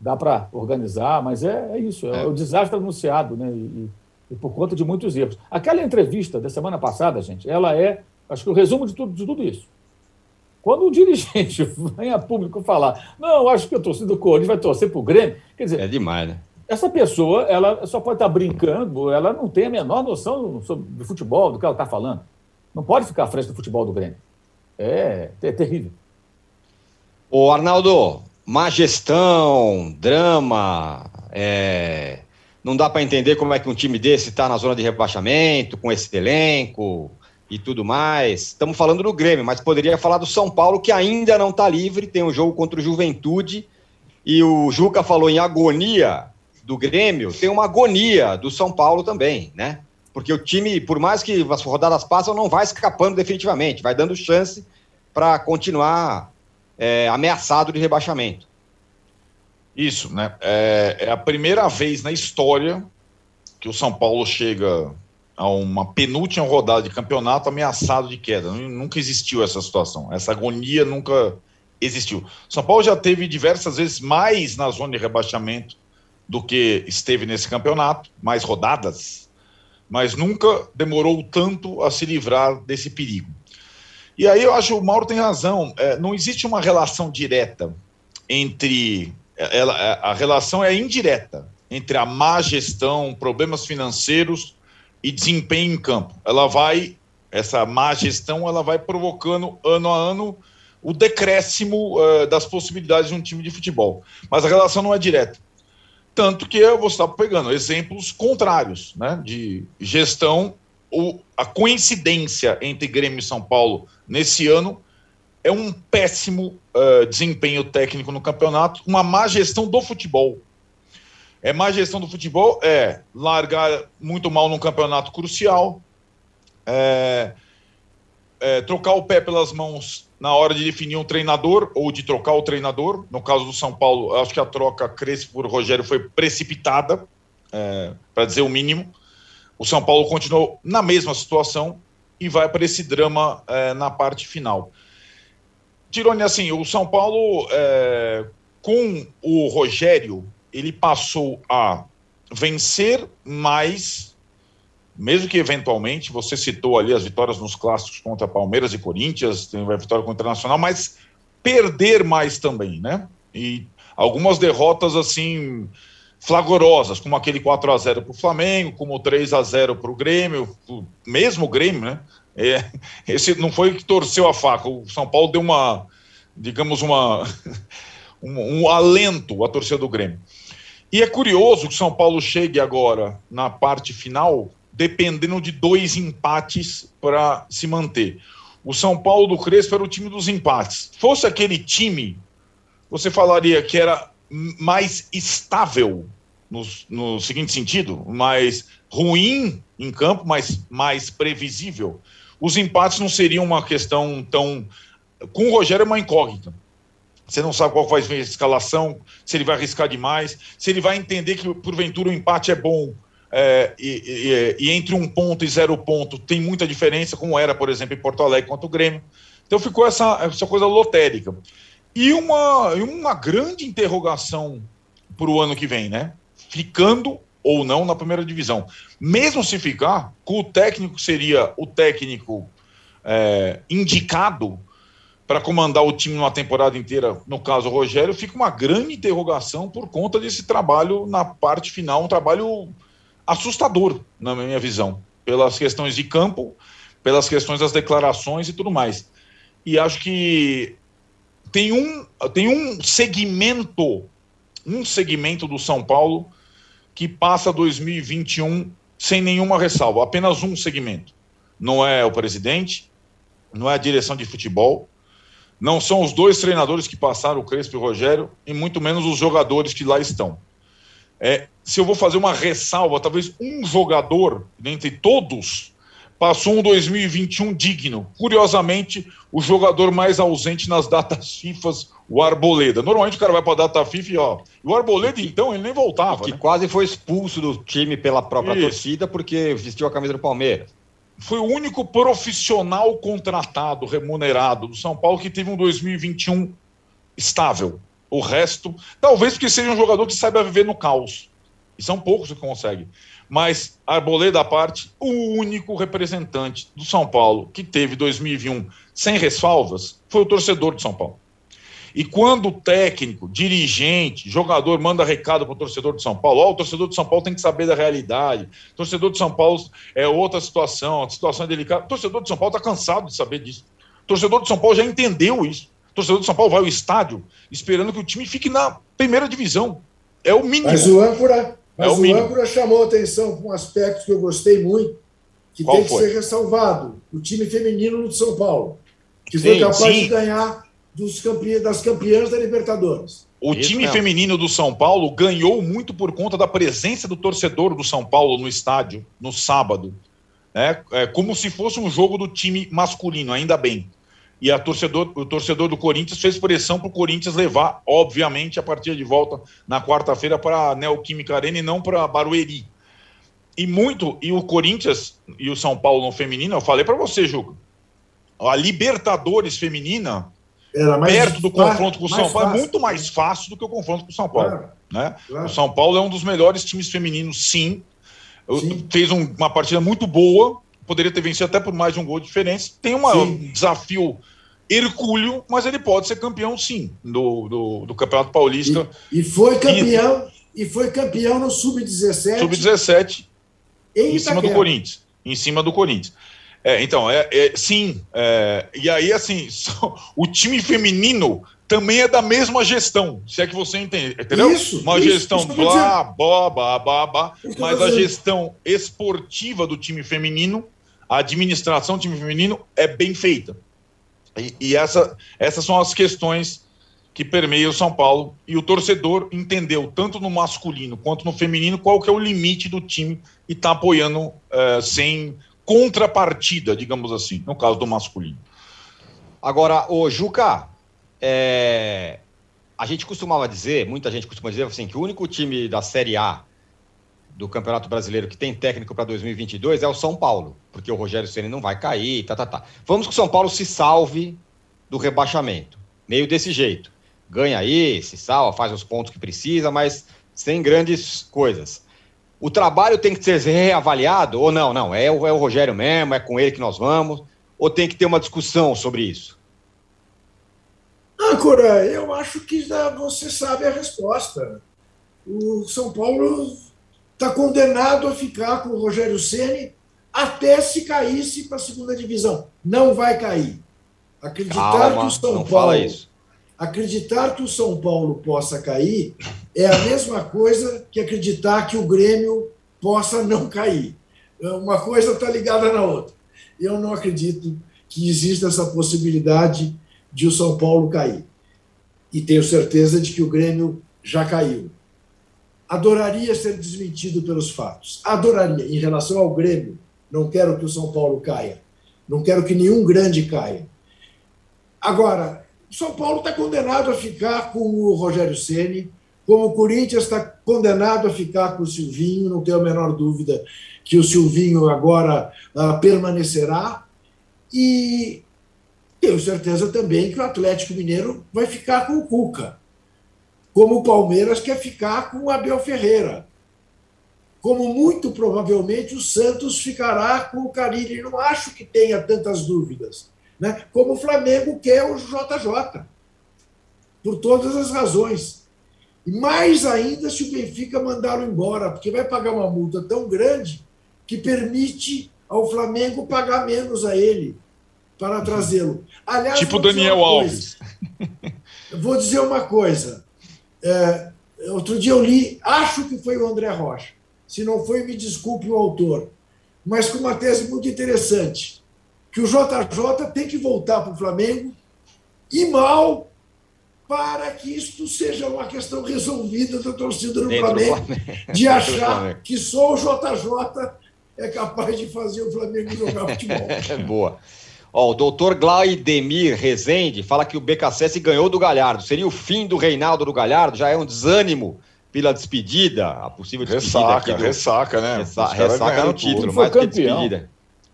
Dá para organizar, mas é, é isso, é, é, o desastre anunciado, né? E, e, por conta de muitos erros. Aquela entrevista da semana passada, gente, ela é, acho que o resumo de tudo, de tudo isso. Quando um dirigente (laughs) vem a público falar, não, acho que a torcida do Corinthians vai torcer para o Grêmio, quer dizer. É demais, né? Essa pessoa, ela só pode estar brincando, ela não tem a menor noção sobre, futebol, do que ela está falando. Não pode ficar à frente do futebol do Grêmio. É, é terrível. Ô, Arnaldo, má gestão, drama, é... não dá para entender como é que um time desse está na zona de rebaixamento, com esse elenco e tudo mais. Estamos falando do Grêmio, mas poderia falar do São Paulo, que ainda não está livre, tem um jogo contra o Juventude, e o Juca falou em agonia do Grêmio, tem uma agonia do São Paulo também, né? Porque o time, por mais que as rodadas passam, não vai escapando definitivamente, vai dando chance para continuar é, ameaçado de rebaixamento. Isso, né? É, é, a primeira vez na história que o São Paulo chega a uma penúltima rodada de campeonato ameaçado de queda. Nunca existiu essa situação. Essa agonia nunca existiu. São Paulo já teve diversas vezes mais na zona de rebaixamento do que esteve nesse campeonato, mais rodadas, mas nunca demorou tanto a se livrar desse perigo. E aí eu acho que o Mauro tem razão. É, não existe uma relação direta entre. Ela, é, a relação é indireta entre a má gestão, problemas financeiros e desempenho em campo. Ela vai, essa má gestão, ela vai provocando ano a ano o decréscimo uh, das possibilidades de um time de futebol. Mas a relação não é direta. Tanto que eu vou estar pegando exemplos contrários, né, de gestão, a coincidência entre Grêmio e São Paulo nesse ano é um péssimo uh, desempenho técnico no campeonato, uma má gestão do futebol. É má gestão do futebol, é largar muito mal num campeonato crucial, é, é, trocar o pé pelas mãos na hora de definir um treinador ou de trocar o treinador. No caso do São Paulo, acho que a troca Crespo por Rogério foi precipitada, é, para dizer o mínimo. O São Paulo continuou na mesma situação e vai para esse drama é, na parte final. Tirone, assim, o São Paulo, é, com o Rogério, ele passou a vencer mais mesmo que eventualmente você citou ali as vitórias nos clássicos contra Palmeiras e Corinthians, tem a vitória contra o Internacional, mas perder mais também, né? E algumas derrotas assim flagrosas, como aquele 4 a 0 para o Flamengo, como 3 a 0 para o Grêmio, mesmo o Grêmio, né? É, (laughs) esse não foi que torceu a faca, o São Paulo deu uma, digamos, uma (laughs) um, um alento à torcida do Grêmio. E é curioso que o São Paulo chegue agora na parte final dependendo de dois empates para se manter. o São Paulo do Crespo era o time dos empates. Fosse aquele time, você falaria que era mais estável, no, no seguinte sentido, mais ruim em campo, mas mais previsível. Os empates não seriam uma questão tão. Com o Rogério é uma incógnita. Você não sabe qual vai ser a escalação, se ele vai arriscar demais, se ele vai entender que, porventura, o empate é bom é, e, e, e, entre um ponto e zero ponto tem muita diferença, como era, por exemplo, em Porto Alegre contra o Grêmio. Então ficou essa, essa coisa lotérica. E uma, uma grande interrogação para o ano que vem, né? Ficando ou não na primeira divisão. Mesmo se ficar, com o técnico seria o técnico é, indicado para comandar o time numa temporada inteira, no caso o Rogério, fica uma grande interrogação por conta desse trabalho na parte final, um trabalho assustador, na minha visão, pelas questões de campo, pelas questões das declarações e tudo mais. E acho que tem um, tem um segmento, um segmento do São Paulo que passa 2021 sem nenhuma ressalva, apenas um segmento. Não é o presidente, não é a direção de futebol, não são os dois treinadores que passaram, o Crespo e o Rogério, e muito menos os jogadores que lá estão. É, se eu vou fazer uma ressalva, talvez um jogador, dentre todos, passou um 2021 digno. Curiosamente, o jogador mais ausente nas datas (laughs) FIFA, o Arboleda. Normalmente o cara vai para a data FIFA e ó. O Arboleda, então, ele nem voltava. Que né? quase foi expulso do time pela própria Isso. torcida porque vestiu a camisa do Palmeiras. Foi o único profissional contratado, remunerado do São Paulo que teve um 2021 estável. O resto, talvez porque seja um jogador que saiba viver no caos. E são poucos que conseguem. Mas, Arboleda à parte, o único representante do São Paulo que teve 2021 sem ressalvas foi o torcedor de São Paulo. E quando o técnico, dirigente, jogador manda recado para o torcedor de São Paulo, oh, o torcedor de São Paulo tem que saber da realidade, o torcedor de São Paulo é outra situação, a situação é delicada. O torcedor de São Paulo está cansado de saber disso. O torcedor de São Paulo já entendeu isso torcedor do São Paulo vai ao estádio esperando que o time fique na primeira divisão. É o mínimo. Mas o âncora, mas é o, o âncora chamou atenção para um aspecto que eu gostei muito, que Qual tem que ser ressalvado: o time feminino do São Paulo, que sim, foi capaz sim. de ganhar dos campe... das campeãs da Libertadores. O Isso time mesmo. feminino do São Paulo ganhou muito por conta da presença do torcedor do São Paulo no estádio no sábado. É, é como se fosse um jogo do time masculino, ainda bem. E a torcedor, o torcedor do Corinthians fez pressão para o Corinthians levar, obviamente, a partida de volta na quarta-feira para a Neoquímica Arena e não para Barueri. E muito, e o Corinthians e o São Paulo no feminino, eu falei para você, Juca, a Libertadores feminina, perto do confronto com o São Paulo, fácil. é muito mais fácil do que o confronto com o São Paulo. Claro, né? Claro. O São Paulo é um dos melhores times femininos, sim. sim. Fez um, uma partida muito boa, poderia ter vencido até por mais de um gol de diferença. Tem um desafio hercúleo, mas ele pode ser campeão sim do, do, do Campeonato Paulista. E, e foi campeão, e, e foi campeão no Sub-17. Sub-17 em, em cima do Corinthians. Em cima do Corinthians. É, então, é, é sim. É, e aí, assim, (laughs) o time feminino também é da mesma gestão, se é que você entende, entendeu? Isso, Uma isso, gestão isso blá, blá, blá, blá, blá, mas a gestão esportiva do time feminino a administração do time feminino é bem feita. E, e essa, essas são as questões que permeiam o São Paulo. E o torcedor entendeu, tanto no masculino quanto no feminino, qual que é o limite do time e está apoiando é, sem contrapartida, digamos assim, no caso do masculino. Agora, o Juca, é, a gente costumava dizer, muita gente costuma dizer assim, que o único time da Série A do Campeonato Brasileiro que tem técnico para 2022 é o São Paulo, porque o Rogério Ceni não vai cair, tá, tá, tá. Vamos que o São Paulo se salve do rebaixamento, meio desse jeito. Ganha aí, se salva, faz os pontos que precisa, mas sem grandes coisas. O trabalho tem que ser reavaliado ou não? Não, é o, é o Rogério mesmo, é com ele que nós vamos, ou tem que ter uma discussão sobre isso? Âncora, eu acho que você sabe a resposta. O São Paulo está condenado a ficar com o Rogério Ceni até se caísse para a segunda divisão. Não vai cair. Acreditar Calma, que o São Paulo acreditar que o São Paulo possa cair é a mesma coisa que acreditar que o Grêmio possa não cair. Uma coisa está ligada na outra. Eu não acredito que exista essa possibilidade de o São Paulo cair. E tenho certeza de que o Grêmio já caiu. Adoraria ser desmentido pelos fatos. Adoraria. Em relação ao Grêmio, não quero que o São Paulo caia. Não quero que nenhum grande caia. Agora, São Paulo está condenado a ficar com o Rogério Ceni, como o Corinthians está condenado a ficar com o Silvinho, não tenho a menor dúvida que o Silvinho agora uh, permanecerá. E tenho certeza também que o Atlético Mineiro vai ficar com o Cuca, como o Palmeiras quer ficar com o Abel Ferreira, como muito provavelmente o Santos ficará com o Carilli. Não acho que tenha tantas dúvidas. Né? Como o Flamengo quer o JJ, por todas as razões. E mais ainda se o Benfica mandá-lo embora, porque vai pagar uma multa tão grande que permite ao Flamengo pagar menos a ele para trazê-lo. Aliás, tipo Daniel Alves. vou dizer uma coisa. É, outro dia eu li, acho que foi o André Rocha. Se não foi, me desculpe o autor. Mas com uma tese muito interessante. Que o JJ tem que voltar para o Flamengo e mal para que isto seja uma questão resolvida da torcida do Flamengo, Flamengo, de (laughs) achar que só o JJ é capaz de fazer o Flamengo jogar futebol. É (laughs) boa. Ó, o doutor Glaidemir Rezende fala que o BKSS ganhou do Galhardo. Seria o fim do Reinaldo do Galhardo? Já é um desânimo pela despedida, a possível despedida. Ressaca, do... ressaca, né? Ressa... Ressaca no título, mais que despedida.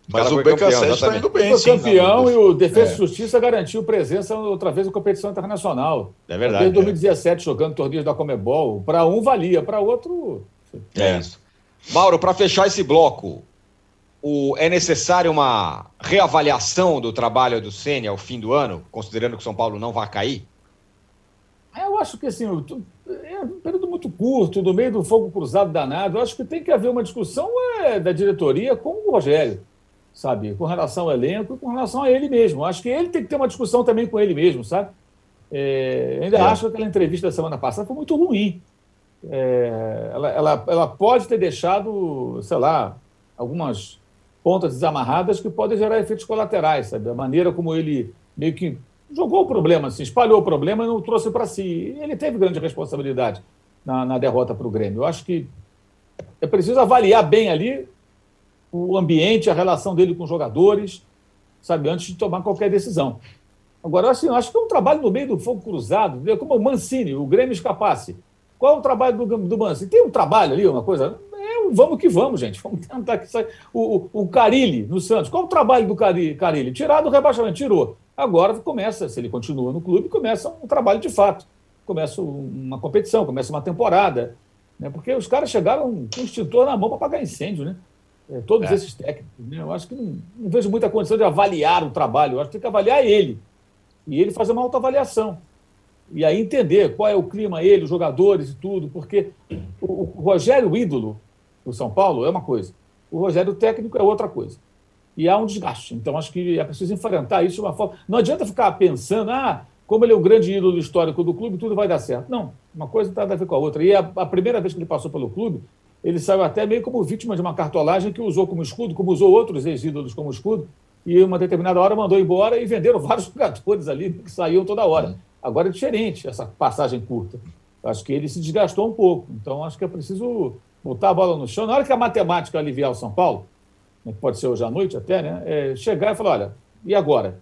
Mas o BKSS está indo bem, foi sim, campeão e o Defesa é. e Justiça garantiu presença outra vez na competição internacional. É verdade. Desde 2017, é. jogando torneios da Comebol. Para um valia, para outro. É isso. Mauro, para fechar esse bloco, o, é necessário uma reavaliação do trabalho do Sênia ao fim do ano, considerando que o São Paulo não vai cair? Eu acho que assim, é um período muito curto, no meio do fogo cruzado danado. Eu acho que tem que haver uma discussão é, da diretoria com o Rogério, sabe? Com relação ao elenco e com relação a ele mesmo. Eu acho que ele tem que ter uma discussão também com ele mesmo, sabe? É, ainda é. acho que aquela entrevista da semana passada foi muito ruim. É, ela, ela, ela pode ter deixado, sei lá, algumas pontas desamarradas que podem gerar efeitos colaterais, sabe? A maneira como ele meio que jogou o problema, assim, espalhou o problema e não trouxe para si. Ele teve grande responsabilidade na, na derrota para o Grêmio. Eu acho que é preciso avaliar bem ali o ambiente, a relação dele com os jogadores, sabe, antes de tomar qualquer decisão. Agora, assim, eu acho que é um trabalho no meio do fogo cruzado, como o Mancini, o Grêmio escapasse. Qual é o trabalho do, do Mancini? Tem um trabalho ali, uma coisa vamos que vamos, gente. Vamos tentar que saia. O, o, o Carilli, no Santos, qual o trabalho do Carilli? Tirar do rebaixamento, tirou. Agora começa, se ele continua no clube, começa um trabalho de fato. Começa uma competição, começa uma temporada. Né? Porque os caras chegaram com o extintor na mão para apagar incêndio, né? É, todos é. esses técnicos. Né? Eu acho que não, não, vejo muita condição de avaliar o trabalho. Eu acho que tem que avaliar ele. E ele fazer uma autoavaliação. E aí entender qual é o clima, ele, os jogadores e tudo, porque o, o Rogério Ídolo, o São Paulo é uma coisa, o Rogério técnico é outra coisa. E há um desgaste. Então, acho que é preciso enfrentar isso de uma forma. Não adianta ficar pensando, ah, como ele é o grande ídolo histórico do clube, tudo vai dar certo. Não, uma coisa não tem nada a ver com a outra. E a, a primeira vez que ele passou pelo clube, ele saiu até meio como vítima de uma cartolagem que usou como escudo, como usou outros ex-ídolos como escudo, e uma determinada hora mandou embora e venderam (laughs) vários jogadores ali que saíam toda hora. Agora é diferente essa passagem curta. Acho que ele se desgastou um pouco. Então, acho que é preciso botar a bola no chão. Na hora que a matemática aliviar o São Paulo, né, pode ser hoje à noite até, né, é chegar e falar: olha, e agora?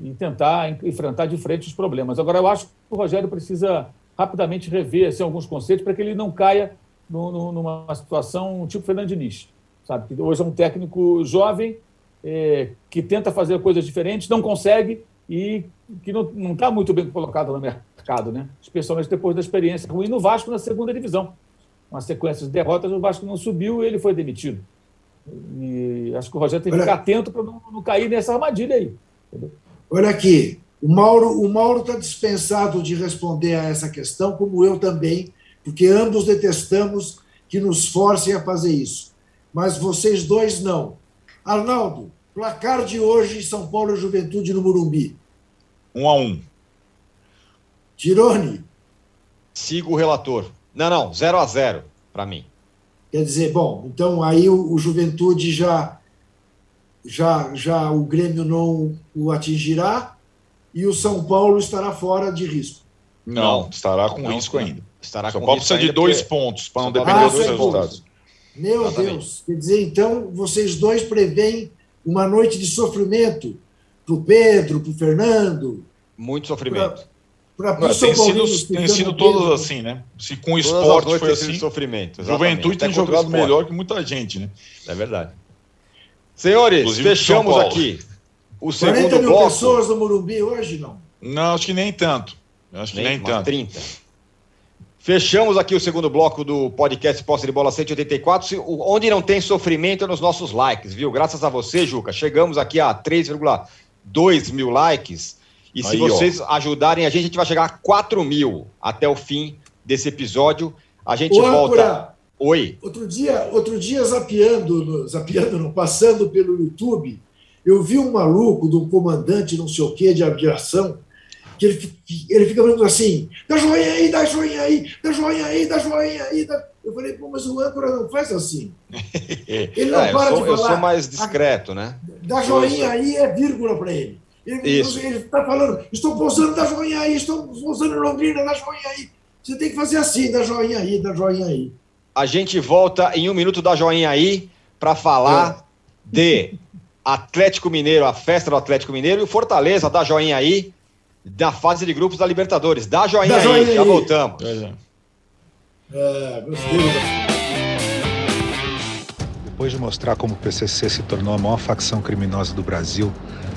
E tentar enfrentar de frente os problemas. Agora, eu acho que o Rogério precisa rapidamente rever assim, alguns conceitos para que ele não caia no, no, numa situação tipo Fernando Diniz. Sabe? Que hoje é um técnico jovem é, que tenta fazer coisas diferentes, não consegue e que não está muito bem colocado no mercado, né? especialmente depois da experiência ruim no Vasco na segunda divisão uma sequência de derrotas, o Vasco não subiu e ele foi demitido. E acho que o Rogério tem que ficar atento para não, não, cair nessa armadilha aí. Entendeu? Olha aqui, o Mauro o Mauro está dispensado de responder a essa questão, como eu também, porque ambos detestamos que nos forcem a fazer isso. Mas vocês dois não. Arnaldo, placar de hoje São Paulo e Juventude no Morumbi. Um a um. Tirone. Sigo o relator. Não, não, 0 a 0 para mim. Quer dizer, bom, então aí o, o Juventude já já, já o Grêmio não o atingirá e o São Paulo estará fora de risco. Não, estará com Não, risco não. ainda. Estará São com Paulo precisa de dois porque- pontos para não depender Ah, dos resultados. Meu Exatamente. Deus, quer dizer, então vocês dois preveem uma noite de sofrimento para o Pedro, para o Fernando, Muito sofrimento. Não, São tem sido, tem sido todos assim, né? Se com o Todas esporte foi assim, sofrimento. Juventude tem jogado esporte. melhor que muita gente, né? É verdade. Senhores, Inclusive fechamos aqui o 40 segundo mil bloco. pessoas no Morumbi hoje, não. Não, acho que nem tanto. Acho que nem, tanto. 30. Fechamos aqui o segundo bloco do podcast Posse de Bola 184, se- o- onde não tem sofrimento é nos nossos likes, viu? Graças a você, Juca, chegamos aqui a 3,2 mil likes. E se Aí, ó. vocês ajudarem a gente, a gente vai chegar a 4 mil até o fim desse episódio. A gente Ô, volta. âncora, Oi. outro dia, outro dia zapeando, zapeando não, passando pelo YouTube, eu vi um maluco de um comandante não sei o quê de aviação, que ele, ele fica falando assim, dá joinha aí, dá joinha aí, dá joinha aí, dá joinha aí. Dá... Eu falei, pô, mas o âncora não faz assim. (laughs) Ele não É, eu, para sou, de eu falar. sou mais discreto, né? Dá joinha aí é vírgula para ele. Ele está falando, estou pousando, dá joinha aí, estou pousando em Londrina, dá joinha aí. Você tem que fazer assim, dá joinha aí, dá joinha aí. A gente volta em um minuto da joinha aí para falar de Atlético Mineiro, a festa do Atlético Mineiro e o Fortaleza da joinha aí da fase de grupos da Libertadores. Dá joinha Dá aí, joinha já voltamos. É, gostei. Depois de mostrar como o PCC se tornou a maior facção criminosa do Brasil,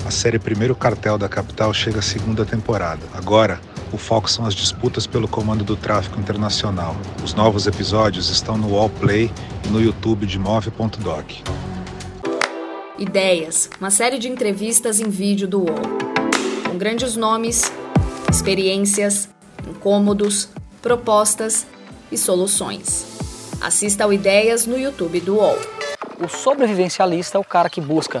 a série Primeiro Cartel da Capital chega à segunda temporada. Agora, o foco são as disputas pelo comando do tráfico internacional. Os novos episódios estão no Wallplay e no YouTube de Move.doc. Ideias, uma série de entrevistas em vídeo do UOL. Com grandes nomes, experiências, incômodos, propostas e soluções. Assista ao Ideias no YouTube do UOL. O sobrevivencialista é o cara que busca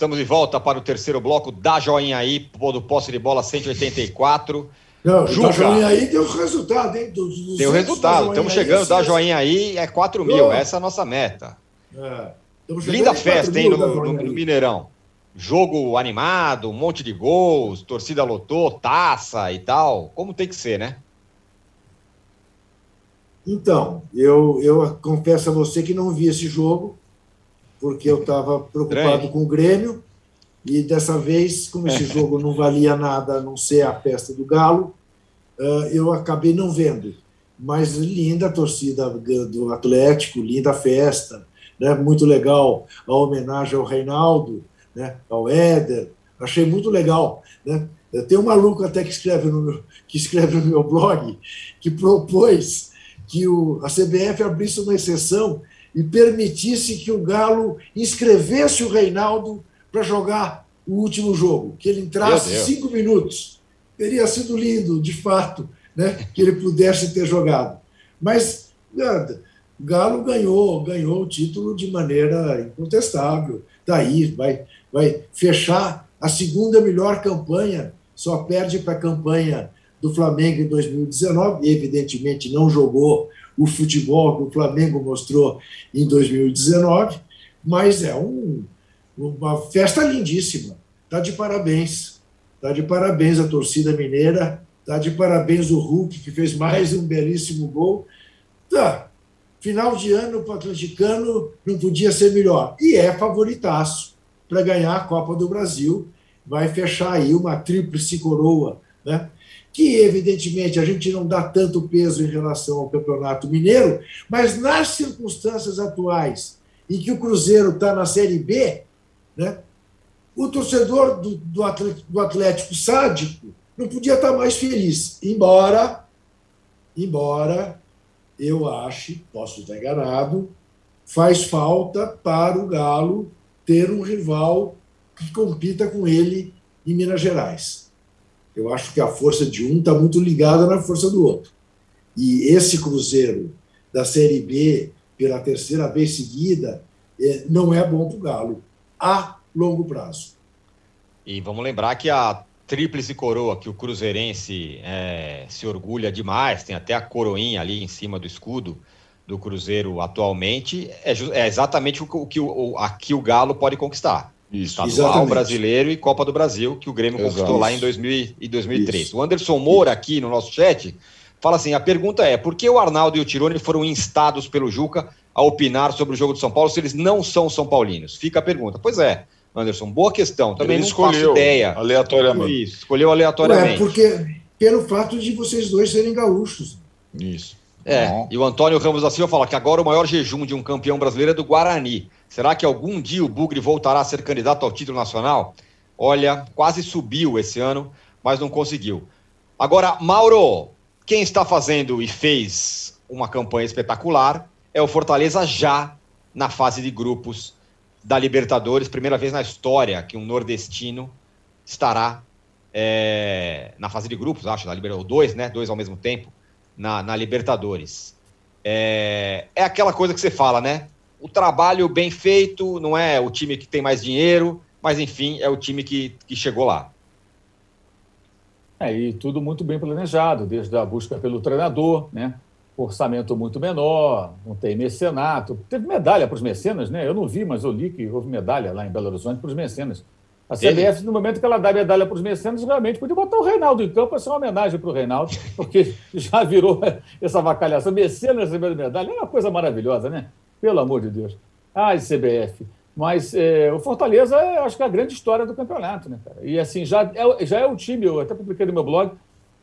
Estamos de volta para o terceiro bloco. Dá joinha aí, do posse de bola 184. Não, Juca. dá joinha aí o resultado, hein? Dos, dos Tem o 200 resultado. Estamos aí, chegando, dá joinha aí, é 4 mil. Essa é a nossa meta. É, Linda festa, 4 hein, no, no- no. Mineirão. Jogo animado, um monte de gols, torcida lotou, taça e tal. Como tem que ser, né? Então, eu, eu confesso a você que não vi esse jogo, porque eu estava preocupado com o Grêmio, e dessa vez, como esse jogo não valia nada a não ser a festa do Galo, eh, eu acabei não vendo. Mas linda a torcida do Atlético, linda a festa, né? muito legal a homenagem ao Reinaldo, né? ao Éder, achei muito legal. Né? Tem um maluco até que escreve no meu, que escreve no meu blog que propôs que o, a CBF abrisse uma exceção e permitisse que o Galo inscrevesse o Reinaldo para jogar o último jogo, que ele entrasse cinco minutos. Teria sido lindo, de fato, né, que ele pudesse ter jogado. Mas nada, o Galo ganhou, ganhou o título de maneira incontestável. Daí vai, vai fechar a segunda melhor campanha, só perde para a campanha do Flamengo em 2019, e evidentemente não jogou o futebol que o Flamengo mostrou em 2019, mas é um, uma festa lindíssima. Está de parabéns. Está de parabéns a torcida mineira, está de parabéns o Hulk, que fez mais um belíssimo gol. Tá. Final de ano para o atleticano não podia ser melhor. E é favoritaço para ganhar a Copa do Brasil. Vai fechar aí uma tríplice coroa, né? Que evidentemente a gente não dá tanto peso em relação ao Campeonato Mineiro, mas nas circunstâncias atuais em que o Cruzeiro está na Série B, né, o torcedor do, do, Atlético, do Atlético sádico não podia estar mais feliz, embora, embora eu ache, posso estar enganado, faz falta para o Galo ter um rival que compita com ele em Minas Gerais. Eu acho que a força de um está muito ligada na força do outro. E esse Cruzeiro da Série B, pela terceira vez seguida, é, não é bom para o Galo a longo prazo. E vamos lembrar que a tríplice coroa que o Cruzeirense é, se orgulha demais, tem até a coroinha ali em cima do escudo do Cruzeiro atualmente, é, é exatamente o, o que o, aqui o Galo pode conquistar. Isso. Estadual, brasileiro e Copa do Brasil, que o Grêmio Exato. conquistou lá em 2000 e 2003. Isso. O Anderson Moura, aqui no nosso chat, fala assim: a pergunta é: por que o Arnaldo e o Tirone foram instados pelo Juca a opinar sobre o jogo de São Paulo se eles não são São Paulinos? Fica a pergunta. Pois é, Anderson, boa questão. Também Ele não escolheu faço ideia. Aleatoriamente. Isso, escolheu aleatoriamente. É, porque pelo fato de vocês dois serem gaúchos. Isso. É, e o Antônio Ramos da Silva fala que agora o maior jejum de um campeão brasileiro é do Guarani. Será que algum dia o Bugre voltará a ser candidato ao título nacional? Olha, quase subiu esse ano, mas não conseguiu. Agora, Mauro, quem está fazendo e fez uma campanha espetacular é o Fortaleza já na fase de grupos da Libertadores. Primeira vez na história que um nordestino estará é, na fase de grupos, acho, da Libertadores, dois, né? Dois ao mesmo tempo na, na Libertadores. É, é aquela coisa que você fala, né? O trabalho bem feito, não é o time que tem mais dinheiro, mas enfim, é o time que, que chegou lá. É, e tudo muito bem planejado, desde a busca pelo treinador, né? Orçamento muito menor, não tem mecenato. Teve medalha para os mecenas, né? Eu não vi, mas eu li que houve medalha lá em Belo Horizonte para os mecenas. A CBF, no momento que ela dá medalha para os mecenas, realmente podia botar o Reinaldo em campo para ser uma homenagem para o Reinaldo, (laughs) porque já virou (laughs) essa vacalhação. Mecenas recebendo medalha é uma coisa maravilhosa, né? Pelo amor de Deus. Ai, CBF. Mas é, o Fortaleza, acho que é a grande história do campeonato, né, cara? E assim, já é, já é o time, eu até publiquei no meu blog,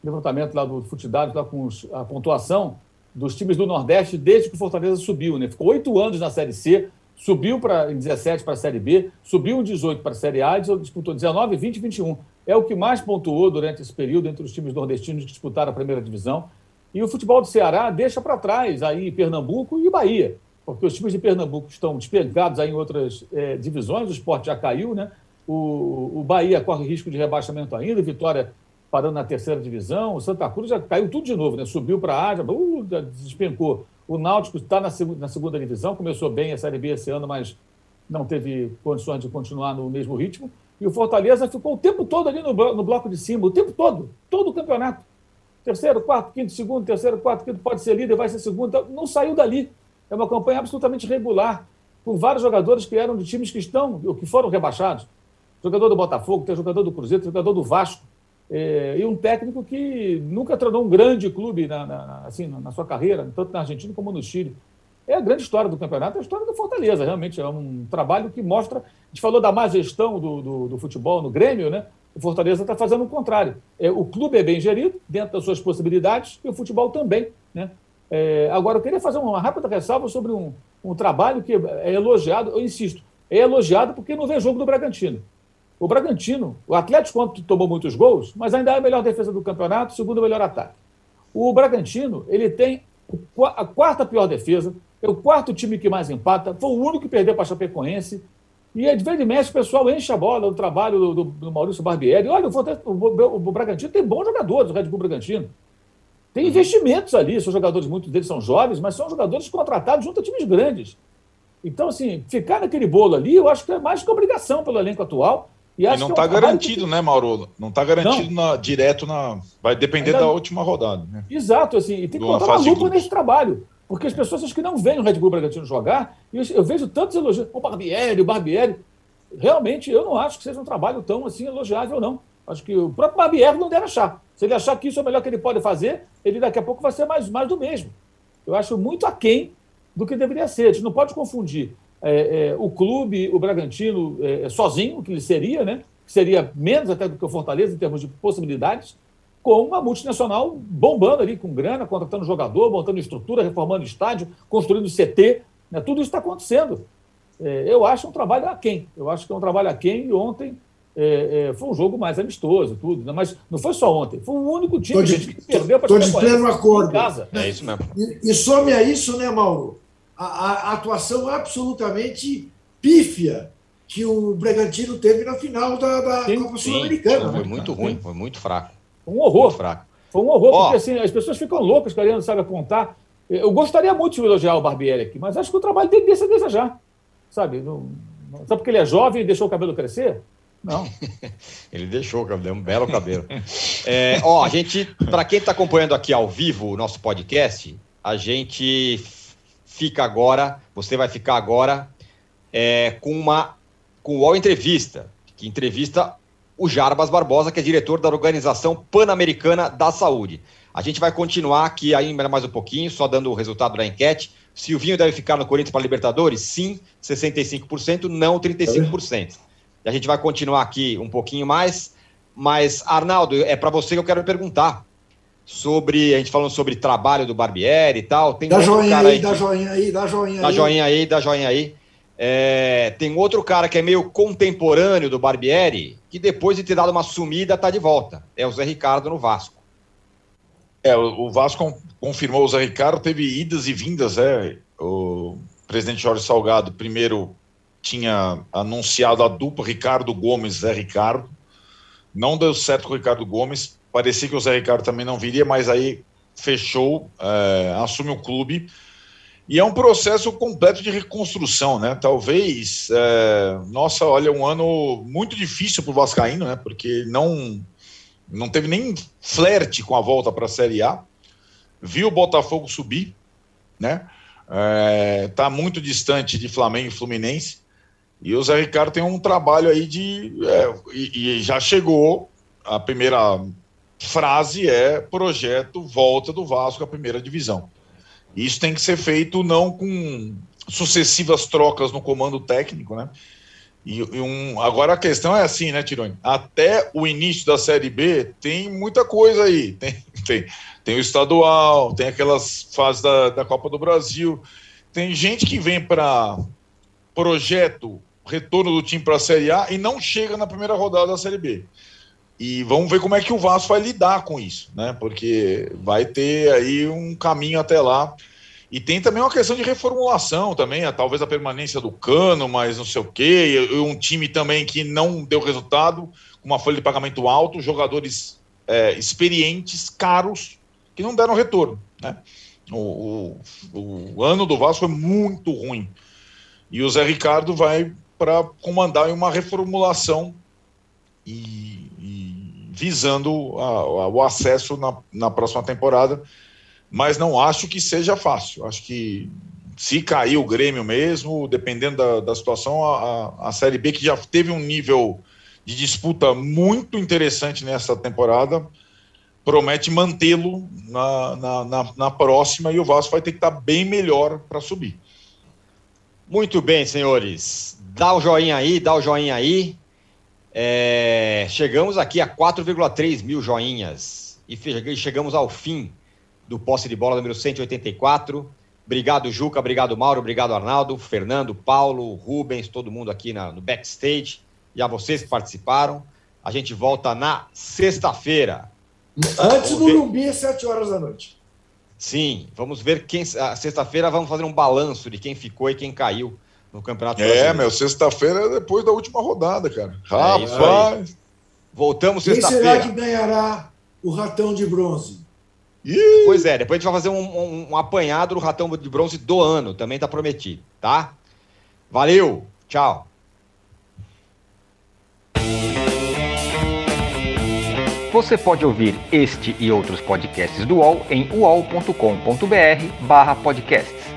levantamento lá do Futidados, lá com os, a pontuação dos times do Nordeste desde que o Fortaleza subiu, né? Ficou oito anos na Série C, subiu para em 17 para a Série B, subiu em 18 para a Série A disputou 19, 20 e 21. É o que mais pontuou durante esse período entre os times nordestinos que disputaram a primeira divisão. E o futebol do Ceará deixa para trás aí Pernambuco e Bahia, porque os times de Pernambuco estão despegados aí em outras é, divisões, o esporte já caiu, né? O, o Bahia corre risco de rebaixamento ainda, Vitória parando na terceira divisão, o Santa Cruz já caiu tudo de novo, né? Subiu para a Ásia, uh, despencou. O Náutico está na, na segunda divisão, começou bem a Série B esse ano, mas não teve condições de continuar no mesmo ritmo. E o Fortaleza ficou o tempo todo ali no, no bloco de cima, o tempo todo, todo o campeonato. Terceiro, quarto, quinto, segundo, terceiro, quarto, quinto, pode ser líder, vai ser segundo. Então, não saiu dali. É uma campanha absolutamente regular, com vários jogadores que eram de times que estão, ou que foram rebaixados. Jogador do Botafogo, tem jogador do Cruzeiro, tem jogador do Vasco. É, e um técnico que nunca treinou um grande clube na, na, assim, na sua carreira, tanto na Argentina como no Chile. É a grande história do campeonato, é a história do Fortaleza, realmente. É um trabalho que mostra. A gente falou da má gestão do, do, do futebol no Grêmio, né? O Fortaleza está fazendo o contrário. É, o clube é bem gerido, dentro das suas possibilidades, e o futebol também. Né? É, agora, eu queria fazer uma rápida ressalva sobre um, um trabalho que é elogiado, eu insisto, é elogiado porque não vê jogo do Bragantino. O Bragantino, o Atlético ontem tomou muitos gols, mas ainda é a melhor defesa do campeonato, segundo melhor ataque. O Bragantino, ele tem a quarta pior defesa, é o quarto time que mais empata, foi o único que perdeu para a Chapecoense. E de vez em mexe, o pessoal enche a bola, o trabalho do, do, do Maurício Barbieri. Olha, o, o, o, Bragantino tem bons jogadores, o Red Bull Bragantino. Tem uhum. investimentos ali, são jogadores, muitos deles são jovens, mas são jogadores contratados junto a times grandes. Então, assim, ficar naquele bolo ali, eu acho que é mais que obrigação pelo elenco atual. E, e não está é um garantido, que... né, Mauro? Não está garantido na, direto na. Vai depender Ainda... da última rodada. Né? Exato, assim, e tem que botar uma lupa nesse trabalho. Porque as pessoas acham que não veem o Red Bull Bragantino jogar, e eu, eu vejo tantos elogios. O Barbieri, o Barbieri. Realmente, eu não acho que seja um trabalho tão assim elogiável, não. Acho que o próprio Barbieri não deve achar. Se ele achar que isso é o melhor que ele pode fazer, ele daqui a pouco vai ser mais, mais do mesmo. Eu acho muito aquém do que deveria ser. A gente não pode confundir é, é, o clube, o Bragantino, é, é, sozinho, que ele seria, né? que seria menos até do que o Fortaleza em termos de possibilidades, com uma multinacional bombando ali com grana, contratando jogador, montando estrutura, reformando estádio, construindo CT. Né? Tudo isso está acontecendo. É, eu acho um trabalho aquém. Eu acho que é um trabalho aquém e ontem é, é, foi um jogo mais amistoso, tudo, né? mas não foi só ontem, foi o único time de, que perdeu para Estou de pleno acordo. Em casa. É isso mesmo. E, e some a isso, né, Mauro? a, a atuação absolutamente pífia que o Bragantino teve na final da, da Copa Sul-Americana. Foi né? muito ruim, foi muito fraco. Foi um horror. Muito fraco. Foi um horror, Ó. porque assim, as pessoas ficam loucas querendo, sabe, apontar. Eu gostaria muito de elogiar o Barbieri aqui, mas acho que o trabalho dele deixa a desejar. Sabe? Não, não- só porque ele é jovem e deixou o cabelo crescer? Não. (laughs) Ele deixou, cabelo, um belo cabelo. É, ó, a gente, para quem está acompanhando aqui ao vivo o nosso podcast, a gente fica agora, você vai ficar agora é, com uma com o Entrevista, que entrevista o Jarbas Barbosa, que é diretor da Organização Pan-Americana da Saúde. A gente vai continuar aqui ainda mais um pouquinho, só dando o resultado da enquete. Silvinho deve ficar no Corinthians para Libertadores? Sim, 65%, não 35%. A gente vai continuar aqui um pouquinho mais, mas Arnaldo, é para você que eu quero perguntar sobre, a gente falando sobre trabalho do Barbieri e tal, tem Dá joinha cara aí, que- dá joinha aí, dá joinha Dá aí. joinha aí, dá joinha aí. É, tem outro cara que é meio contemporâneo do Barbieri, que depois de ter dado uma sumida, tá de volta. É o Zé Ricardo no Vasco. É, o Vasco con- confirmou o Zé Ricardo, teve idas e vindas, é. O presidente Jorge Salgado primeiro tinha anunciado a dupla Ricardo Gomes Zé Ricardo. Não deu certo com o Ricardo Gomes. Parecia que o Zé Ricardo também não viria, mas aí fechou, é, assume o clube. E é um processo completo de reconstrução, né? Talvez, é, nossa, olha, um ano muito difícil para o Vascaíno, né? Porque não não teve nem flerte com a volta para a Série A. Viu o Botafogo subir, né? É, tá muito distante de Flamengo e Fluminense. E o Zé Ricardo tem um trabalho aí de. é, e, e já chegou. A primeira frase é projeto volta do Vasco à primeira divisão. Isso tem que ser feito não com sucessivas trocas no comando técnico, né? E, e um, agora a questão é assim, né, Tironi? Até o início da Série B tem muita coisa aí. (laughs) Tem, tem, tem o estadual, tem aquelas fases da, da Copa do Brasil. Tem gente que vem para projeto retorno do time para a Série A e não chega na primeira rodada da Série B. E vamos ver como é que o Vasco vai lidar com isso, né? Porque vai ter aí um caminho até lá. E tem também uma questão de reformulação também, a- talvez a permanência do Cano, mas não sei o quê. Um time também que não deu resultado, com uma folha de pagamento alto, jogadores é, experientes, caros, que não deram retorno, né? O, o- o ano do Vasco foi muito ruim. E o Zé Ricardo vai para comandar uma reformulação e, e visando a- a- o acesso na, na próxima temporada. Mas não acho que seja fácil. Acho que se cair o Grêmio mesmo, dependendo da, da situação, a, a- a Série B, que já teve um nível de disputa muito interessante nessa temporada, promete mantê-lo na, na, na- na próxima e o Vasco vai ter que estar bem melhor para subir. Muito bem, senhores. Dá o joinha aí, dá o joinha aí. É, chegamos aqui a 4,3 mil joinhas e chegamos ao fim do posse de bola número 184. Obrigado, Juca, obrigado, Mauro, obrigado, Arnaldo, Fernando, Paulo, Rubens, todo mundo aqui na- no backstage e a vocês que participaram. A gente volta na sexta-feira. Antes do ver- Lumbi, às 7 horas da noite. Sim, vamos ver quem. Sexta-feira vamos fazer um balanço de quem ficou e quem caiu no Campeonato É, Brasileiro. meu, sexta-feira é depois da última rodada, cara. É. Rapaz. Voltamos Quem será sexta-feira. que ganhará o ratão de bronze? Pois é, depois a gente vai fazer um, um- um apanhado do ratão de bronze do ano, também tá prometido, tá? Valeu, tchau. Você pode ouvir este e outros podcasts do UOL em uol.com.br barra podcasts.